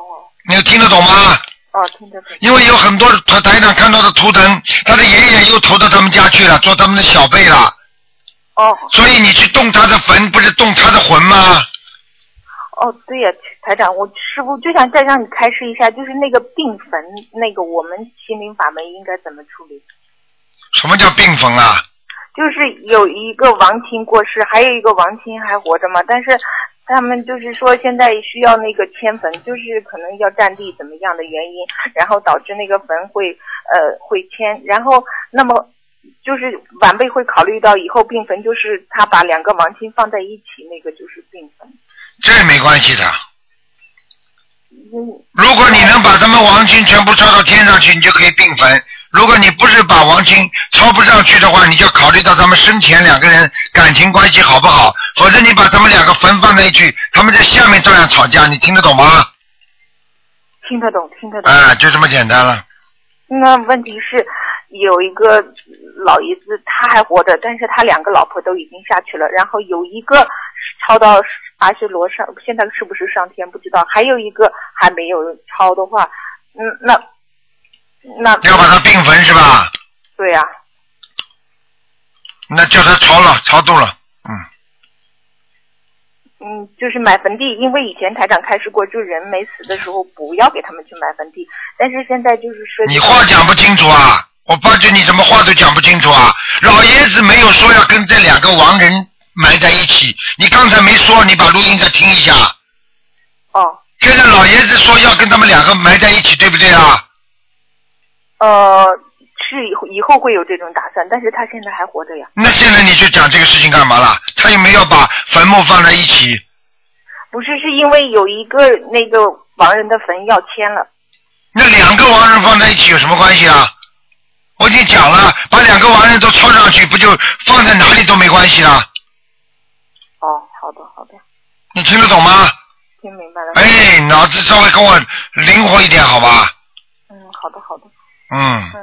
你有听得懂吗？哦，听得懂。因为有很多台台长看到的图腾，他的爷爷又投到他们家去了，做他们的小辈了。哦。所以你去动他的坟，不是动他的魂吗？哦，对呀，台长，我师傅就想再让你开示一下，就是那个病坟，那个我们心灵法门应该怎么处理？什么叫病坟啊？就是有一个亡亲过世，还有一个亡亲还活着嘛，但是他们就是说现在需要那个迁坟，就是可能要占地怎么样的原因，然后导致那个坟会呃会迁，然后那么就是晚辈会考虑到以后并坟就是他把两个亡亲放在一起，那个就是并坟。这没关系的。嗯，如果你能把他们亡亲全部抄到天上去，你就可以并坟。如果你不是把王晶抄不上去的话，你就考虑到他们生前两个人感情关系好不好，否则你把他们两个坟放在一起，他们在下面照样吵架，你听得懂吗？听得懂，听得懂。啊，就这么简单了。那问题是有一个老爷子他还活着，但是他两个老婆都已经下去了，然后有一个抄到阿修罗上，现在是不是上天不知道，还有一个还没有抄的话，嗯，那那要把他并坟是吧？对呀、那叫他超了，超度了。嗯，就是买坟地，因为以前台长开示过，就人没死的时候不要给他们去买坟地，但是现在就是说你话讲不清楚啊！我发觉你怎么话都讲不清楚啊！老爷子没有说要跟这两个亡人埋在一起，你刚才没说，你把录音再听一下。哦。现在老爷子说要跟他们两个埋在一起，对不对啊？呃是以后以后会有这种打算，但是他现在还活着呀。那现在你就讲这个事情干嘛了？他有没有把坟墓放在一起？不是，是因为有一个那个亡人的坟要迁了。那两个亡人放在一起有什么关系啊？我已经讲了，把两个亡人都抄上去，不就放在哪里都没关系了？哦，好的好的，你听得懂吗？听明白了。哎，脑子稍微跟我灵活一点，好吧？嗯，好的，好的。嗯，嗯，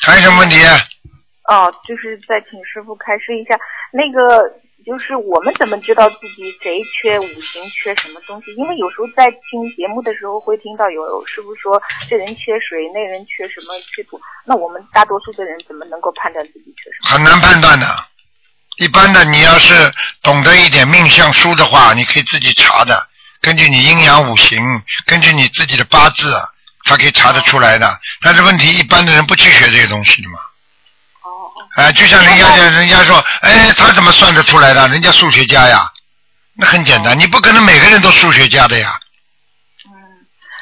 还有什么问题？哦，就是再请师傅开示一下，那个就是我们怎么知道自己谁缺五行缺什么东西？因为有时候在听节目的时候会听到有师傅说这人缺水，那人缺什么缺土，那我们大多数的人怎么能够判断自己缺什么？很难判断的。一般的，你要是懂得一点命相书的话，你可以自己查的，根据你阴阳五行，根据你自己的八字，他可以查得出来的。但是问题，一般的人不去学这些东西的嘛。哦。哎，就像人家讲，人家说，哎，他怎么算得出来的？人家数学家呀。那很简单，你不可能每个人都数学家的呀。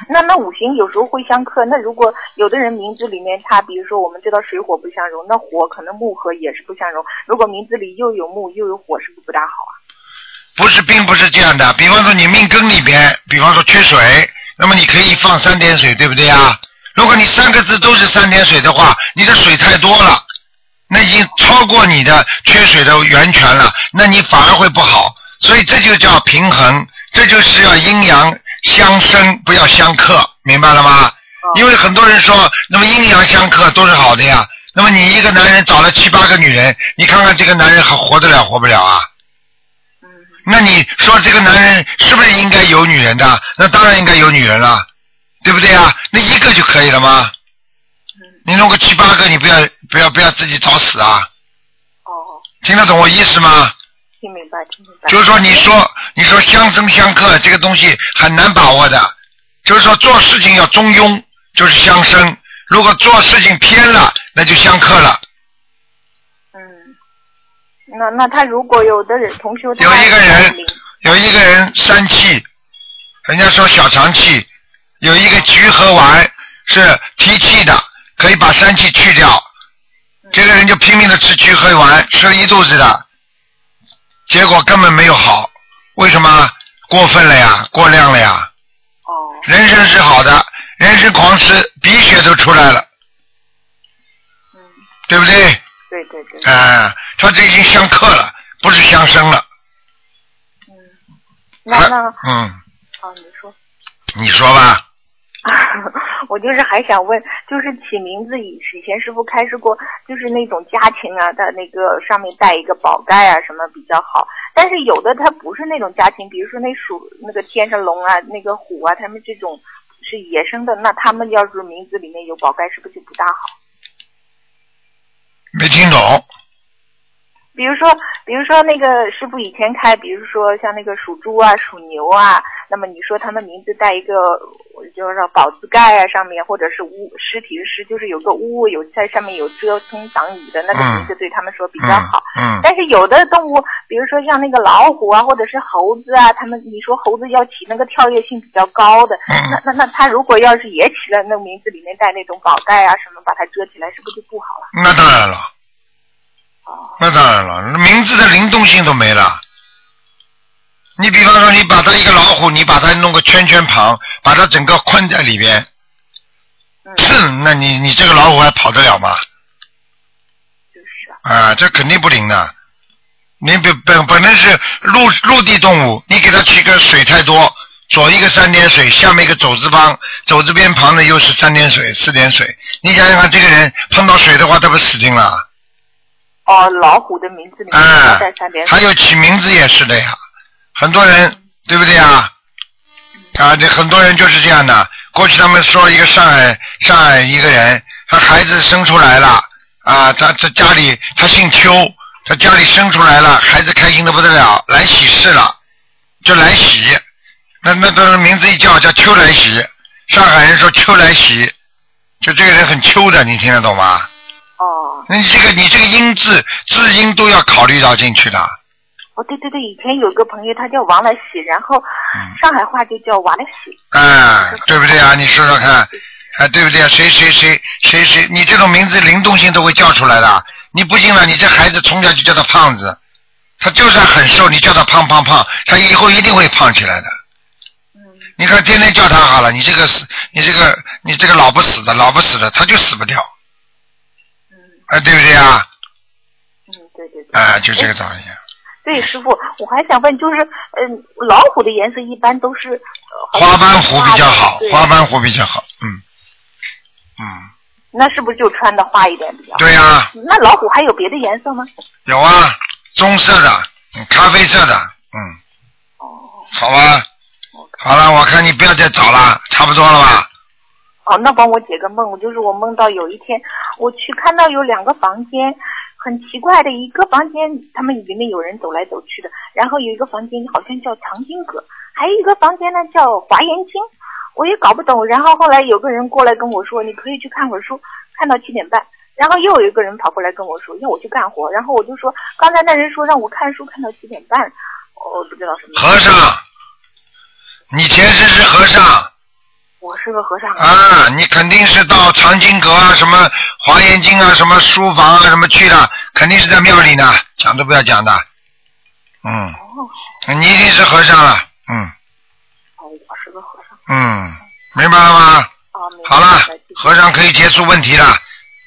那那五行有时候会相克，那如果有的人名字里面他，比如说我们知道水火不相容，那火可能木和也是不相容。如果名字里又有木又有火，是不是不大好啊？不是，并不是这样的。比方说你命根里边，比方说缺水，那么你可以放三点水，对不对呀？如果你三个字都是三点水的话，你的水太多了，那已经超过你的缺水的源泉了，那你反而会不好。所以这就叫平衡，这就是要阴阳相生，不要相克，明白了吗？因为很多人说，那么阴阳相克都是好的呀。那么你一个男人找了七八个女人，你看看这个男人还活得了活不了啊？那你说这个男人是不是应该有女人的？那当然应该有女人了，对不对啊？那一个就可以了吗？你弄个七八个，你不要不要不要自己找死啊！哦。听得懂我意思吗？听明白，听明白。就是说，你说你说相生相克这个东西很难把握的，就是说做事情要中庸，就是相生；如果做事情偏了，那就相克了。那那他如果有的人同学有一个人有一个人三气，人家说小肠气，有一个菊和丸是提气的，可以把三气去掉。这个人就拼命的吃菊和丸，吃了一肚子的，结果根本没有好。为什么？过分了呀，过量了呀。哦。人参是好的，人参狂吃，鼻血都出来了。嗯。对不对？对对对。啊，他这已经相克了，不是相生了。嗯那那嗯，哦，你说。你说吧。我就是还想问，就是起名字以以前师傅开示过，就是那种家禽啊，它那个上面带一个宝盖啊什么比较好。但是有的它不是那种家禽，比如说那鼠那个天上龙啊，那个虎啊，他们这种是野生的，那他们要是名字里面有宝盖，是不是就不大好？没听懂。比如说，比如说那个师傅以前开，比如说像那个属猪啊、属牛啊，那么你说他们名字带一个，就是说宝字盖啊，上面或者是屋尸体的尸，就是有个屋有在上面有遮风挡雨的那个名字，对他们说比较好。嗯。但是有的动物，比如说像那个老虎啊，或者是猴子啊，他们你说猴子要起那个跳跃性比较高的，那那那他如果要是也起了那个名字里面带那种宝盖啊什么，把它遮起来，是不是就不好了？那当然了。那当然了，名字的灵动性都没了。你比方说，你把它一个老虎，你把它弄个圈圈旁，把它整个困在里边，哼，那你你这个老虎还跑得了吗？就是啊，这肯定不灵的。你本本本来是陆陆地动物，你给它取个水太多，左一个三点水，下面一个走字旁，走字边旁的又是三点水、四点水，你想想看，这个人碰到水的话，他不死定了？哦，老虎的名字里面带三点水。还有起名字也是的呀，很多人对不对呀？啊，这很多人就是这样的。过去他们说一个上海上海一个人，他孩子生出来了啊，他他家里他姓邱，他家里生出来了，孩子开心的不得了，来喜事了，就来喜。那那那名字一叫叫邱来喜，上海人说邱来喜，就这个人很邱的，你听得懂吗？哦。那你这个你这个音字字音都要考虑到进去的。哦，对对对，以前有个朋友他叫王来喜，然后上海话就叫王来喜。嗯，对不对啊？你说说看，哎，对不对啊？谁谁谁谁谁，你这种名字灵动性都会叫出来的。你不信了，你这孩子从小就叫他胖子，他就算很瘦，你叫他胖胖胖，他以后一定会胖起来的。嗯你看，天天叫他好了，你这个死，你这个你这个老不死的，老不死的，他就死不掉。哎，对不对啊？嗯，对对对。哎，就这个道理。对，师傅，我还想问，就是，嗯，老虎的颜色一般都是花斑虎比较好，花斑虎比较好，嗯。嗯，那是不是就穿的花一点比较好？对呀、那老虎还有别的颜色吗？有啊，棕色的，嗯咖啡色的，嗯。哦好吧，好了，我看你不要再找了，差不多了吧？哦，那帮我解个梦，就是我梦到有一天我去看到有两个房间，很奇怪的，一个房间他们里面有人走来走去的，然后有一个房间好像叫藏经阁，还有一个房间呢叫华严经，我也搞不懂。然后后来有个人过来跟我说，你可以去看会儿书，看到七点半。然后又有一个人跑过来跟我说，要我去干活，然后我就说，刚才那人说让我看书看到七点半，我不知道什么。和尚，你前世是和尚我是个和尚。啊，你肯定是到藏经阁啊、什么华严经啊、什么书房啊、什么去的，肯定是在庙里呢，讲都不要讲的。嗯，哦你一定是和尚了，嗯哦，我是个和尚。嗯，明白了吗？好了，和尚可以结束问题了，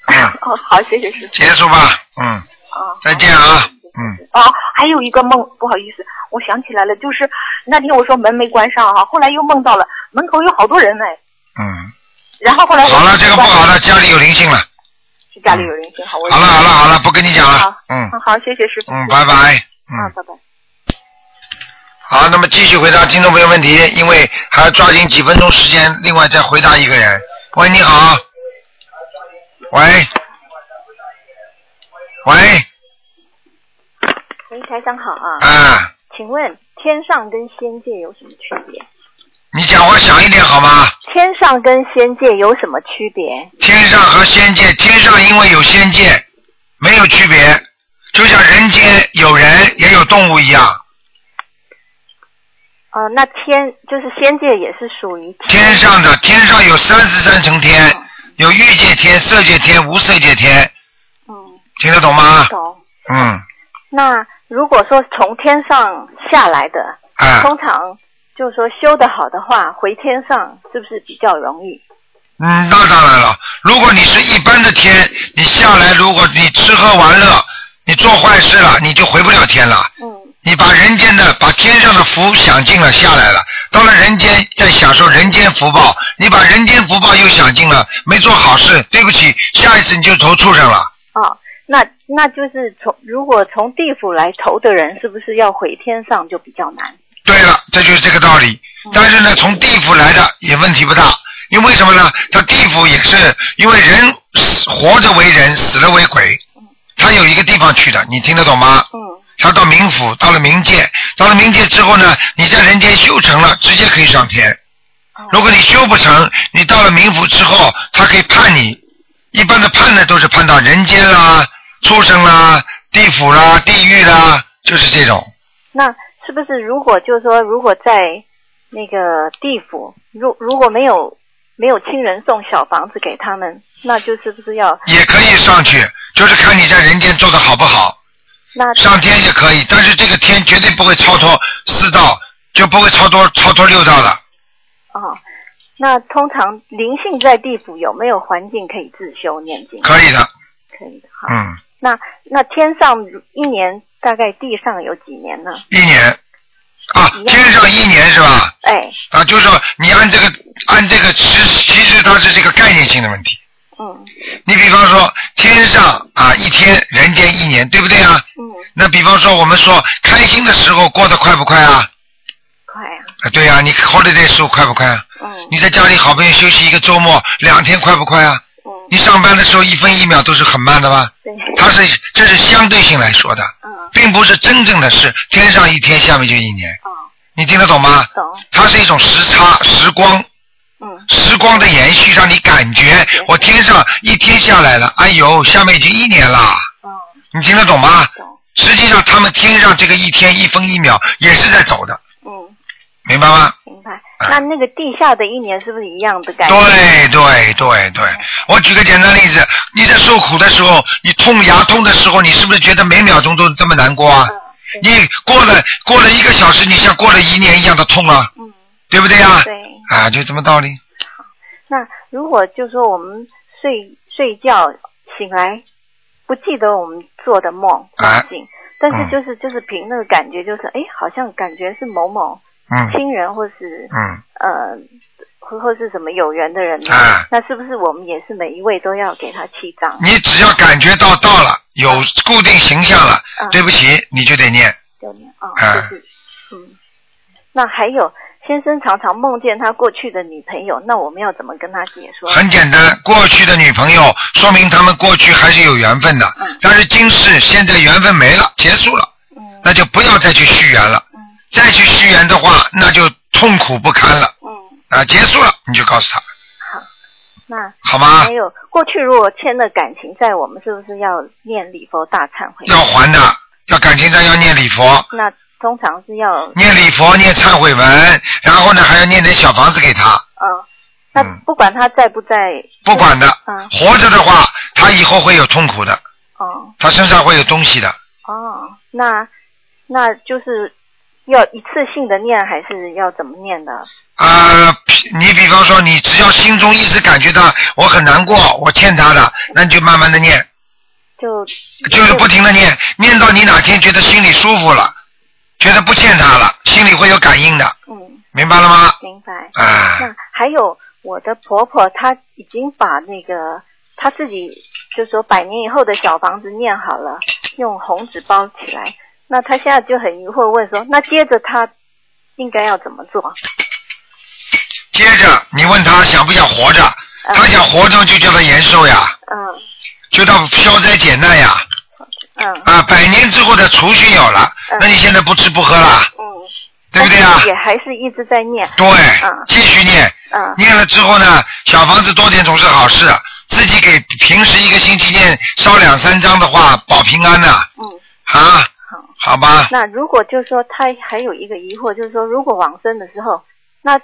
哦，好，谢谢师傅。结束吧，嗯，啊。再见啊，嗯，哦，还有一个梦，不好意思，我想起来了，就是那天我说门没关上哈、后来又梦到了门口有好多人哎，嗯，然后后来好了，这个不好了，家里有灵性了。是家里有灵性好，我好了好了好了，不跟你讲了，嗯好，好，谢谢师傅。嗯，拜拜。嗯，拜拜。好，那么继续回答听众朋友问题，因为还要抓紧几分钟时间，另外再回答一个人。喂，你好。喂。喂，喂，台长好啊。啊，请问天上跟仙界有什么区别？你讲话响一点好吗？天上跟仙界有什么区别？天上和仙界，天上因为有仙界，没有区别，就像人间有人也有动物一样。呃，那天就是仙界也是属于天上的天上有三十三层天，有欲界天、色界天、无色界天。嗯。听得懂吗？懂。嗯，那如果说从天上下来的，啊通常就是说修得好的话，回天上是不是比较容易？嗯，那当然了。如果你是一般的天，你下来，如果你吃喝玩乐，你做坏事了，你就回不了天了。嗯。你把人间的、把天上的福享尽了下来了，到了人间再享受人间福报，你把人间福报又享尽了，没做好事，对不起，下一次你就投畜生了。哦，那那就是从如果从地府来投的人，是不是要回天上就比较难？对了，这就是这个道理。但是呢，从地府来的也问题不大，因为什么呢？他地府也是因为人死活着为人，死了为鬼，他有一个地方去的，你听得懂吗？嗯。他到冥府，到了冥界，到了冥界之后呢，你在人间修成了，直接可以上天。如果你修不成，你到了冥府之后，他可以判你。一般的判呢，都是判到人间啦、畜生啦、地府啦、地狱啦，就是这种。那是不是如果就是说，如果在那个地府，如如果没有没有亲人送小房子给他们，那就是不是要也可以上去，就是看你在人间做的好不好。那上天也可以，但是这个天绝对不会超脱四道，就不会超脱超脱六道的。哦？那通常灵性在地府有没有环境可以自修念经？可以的，可以的。好，嗯，那那天上一年大概地上有几年呢？一年啊，天上一年是吧？哎，啊，就是说你按这个按这个，其实其实它是这个概念性的问题。嗯。你比方说天上啊一天，人间一年，对不对啊？嗯。那比方说我们说开心的时候过得快不快啊？快啊。啊，对呀、啊，你 holiday 时候快不快啊？嗯。你在家里好不容易休息一个周末，两天快不快啊？嗯。你上班的时候一分一秒都是很慢的吧？对。它是这是相对性来说的，嗯。并不是真正的是天上一天，下面就一年。哦。你听得懂吗？懂。它是一种时差、时光。嗯。时光的延续，让你感觉我天上一天下来了，哎呦，下面已经一年了。嗯。你听得懂吗？懂。实际上，他们天上这个一天一分一秒也是在走的，嗯，明白吗？明白。那那个地下的一年是不是一样的感觉？对对对对，我举个简单例子，你在受苦的时候，你痛牙痛的时候，你是不是觉得每秒钟都这么难过啊？你过了过了一个小时，你像过了一年一样的痛啊，嗯，对不对呀？对。啊，就这么道理。那如果就说我们睡睡觉醒来不记得我们做的梦啊梦境，但是就是就是凭那个感觉，就是哎，好像感觉是某某嗯亲人或是嗯呃或或是什么有缘的人呢？啊那是不是我们也是每一位都要给他七张？你只要感觉到到了有固定形象了，嗯对不起，你就得念。就念啊，啊就是嗯。那还有，先生常常梦见他过去的女朋友，那我们要怎么跟他解说？很简单，过去的女朋友说明他们过去还是有缘分的，嗯但是今世现在缘分没了，结束了，那就不要再去续缘了。嗯再去续缘的话，那就痛苦不堪了。嗯。啊，结束了，你就告诉他，好那好吗？还有，过去如果欠了感情债，我们是不是要念礼佛大忏悔？要还的，要感情债要念礼佛，那通常是要念礼佛，念忏悔文，然后呢还要念点小房子给他，嗯，那不管他在不在，不管的，嗯。活着的话，他以后会有痛苦的，哦。他身上会有东西的。哦，那那就是要一次性的念，还是要怎么念的？啊、你比方说，你只要心中一直感觉到我很难过，我欠他的，那你就慢慢的念，就就是不停的念，念到你哪天觉得心里舒服了，觉得不欠他了，心里会有感应的，嗯，明白了吗？明白。啊那还有我的婆婆，她已经把那个她自己就说百年以后的小房子念好了，用红纸包起来。那他现在就很疑惑问说，那接着他应该要怎么做？接着你问他想不想活着，他想活着就叫他延寿呀，嗯。就叫消灾解难呀，嗯。啊，百年之后的储蓄有了，那你现在不吃不喝了，嗯，对不对啊也还是一直在念。对嗯，继续念，嗯。念了之后呢，小房子多点总是好事，自己给平时一个星期念烧两三张的话，保平安呐、嗯，啊，好吧，那如果就是说他还有一个疑惑，就是说如果往生的时候，那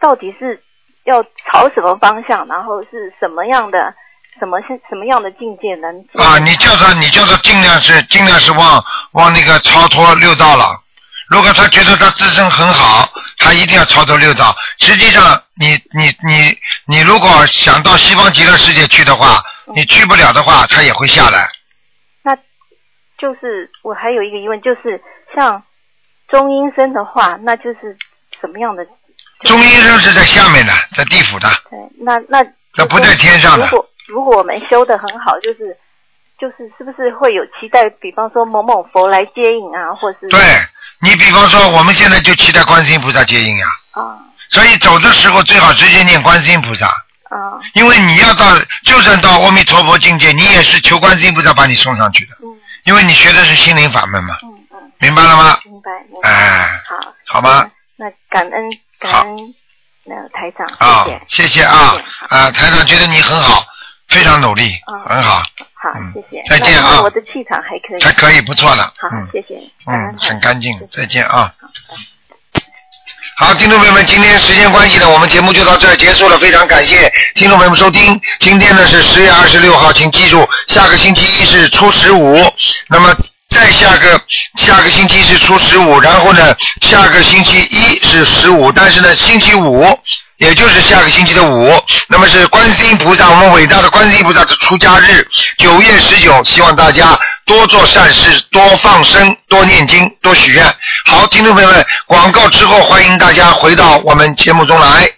到底是要朝什么方向，然后是什么样的什么是什么样的境界能啊，你叫他，你叫他尽量是尽量是往往那个超脱六道了。如果他觉得他自身很好，他一定要超脱六道。实际上，你你你你如果想到西方极乐世界去的话，你去不了的话，他也会下来。就是我还有一个疑问，就是像中阴身的话，那就是什么样的？中阴身是在下面的，在地府的，对，那那那不在天上的如。果如果我们修的很好，就是就是是不是会有期待？比方说某某佛来接引啊，或是对你比方说，我们现在就期待观世音菩萨接引呀。啊所以走的时候最好直接念观世音菩萨，啊因为你要到，就算到阿弥陀佛境界，你也是求观世音菩萨把你送上去的。因为你学的是心灵法门嘛。明白了吗？明白明白。哎，好，好吗？那感恩感恩那台长，啊谢谢，谢谢啊啊！台长觉得你很好，非常努力，很好，好，谢谢。再见啊我的气场还可以，还可以，不错了，好，嗯谢谢。嗯，很干净，再见啊。好，听众朋友们，今天时间关系呢，我们节目就到这儿结束了。非常感谢听众朋友们收听。今天呢是十月二十六号，请记住，下个星期一是初十五，那么再下个下个星期是初十五，然后呢下个星期一是十五，但是呢星期五。也就是下个星期的五，那么是观世音菩萨，我们伟大的观世音菩萨的出家日，九月十九，希望大家多做善事，多放生，多念经，多许愿。好，听众朋友们，广告之后，欢迎大家回到我们节目中来。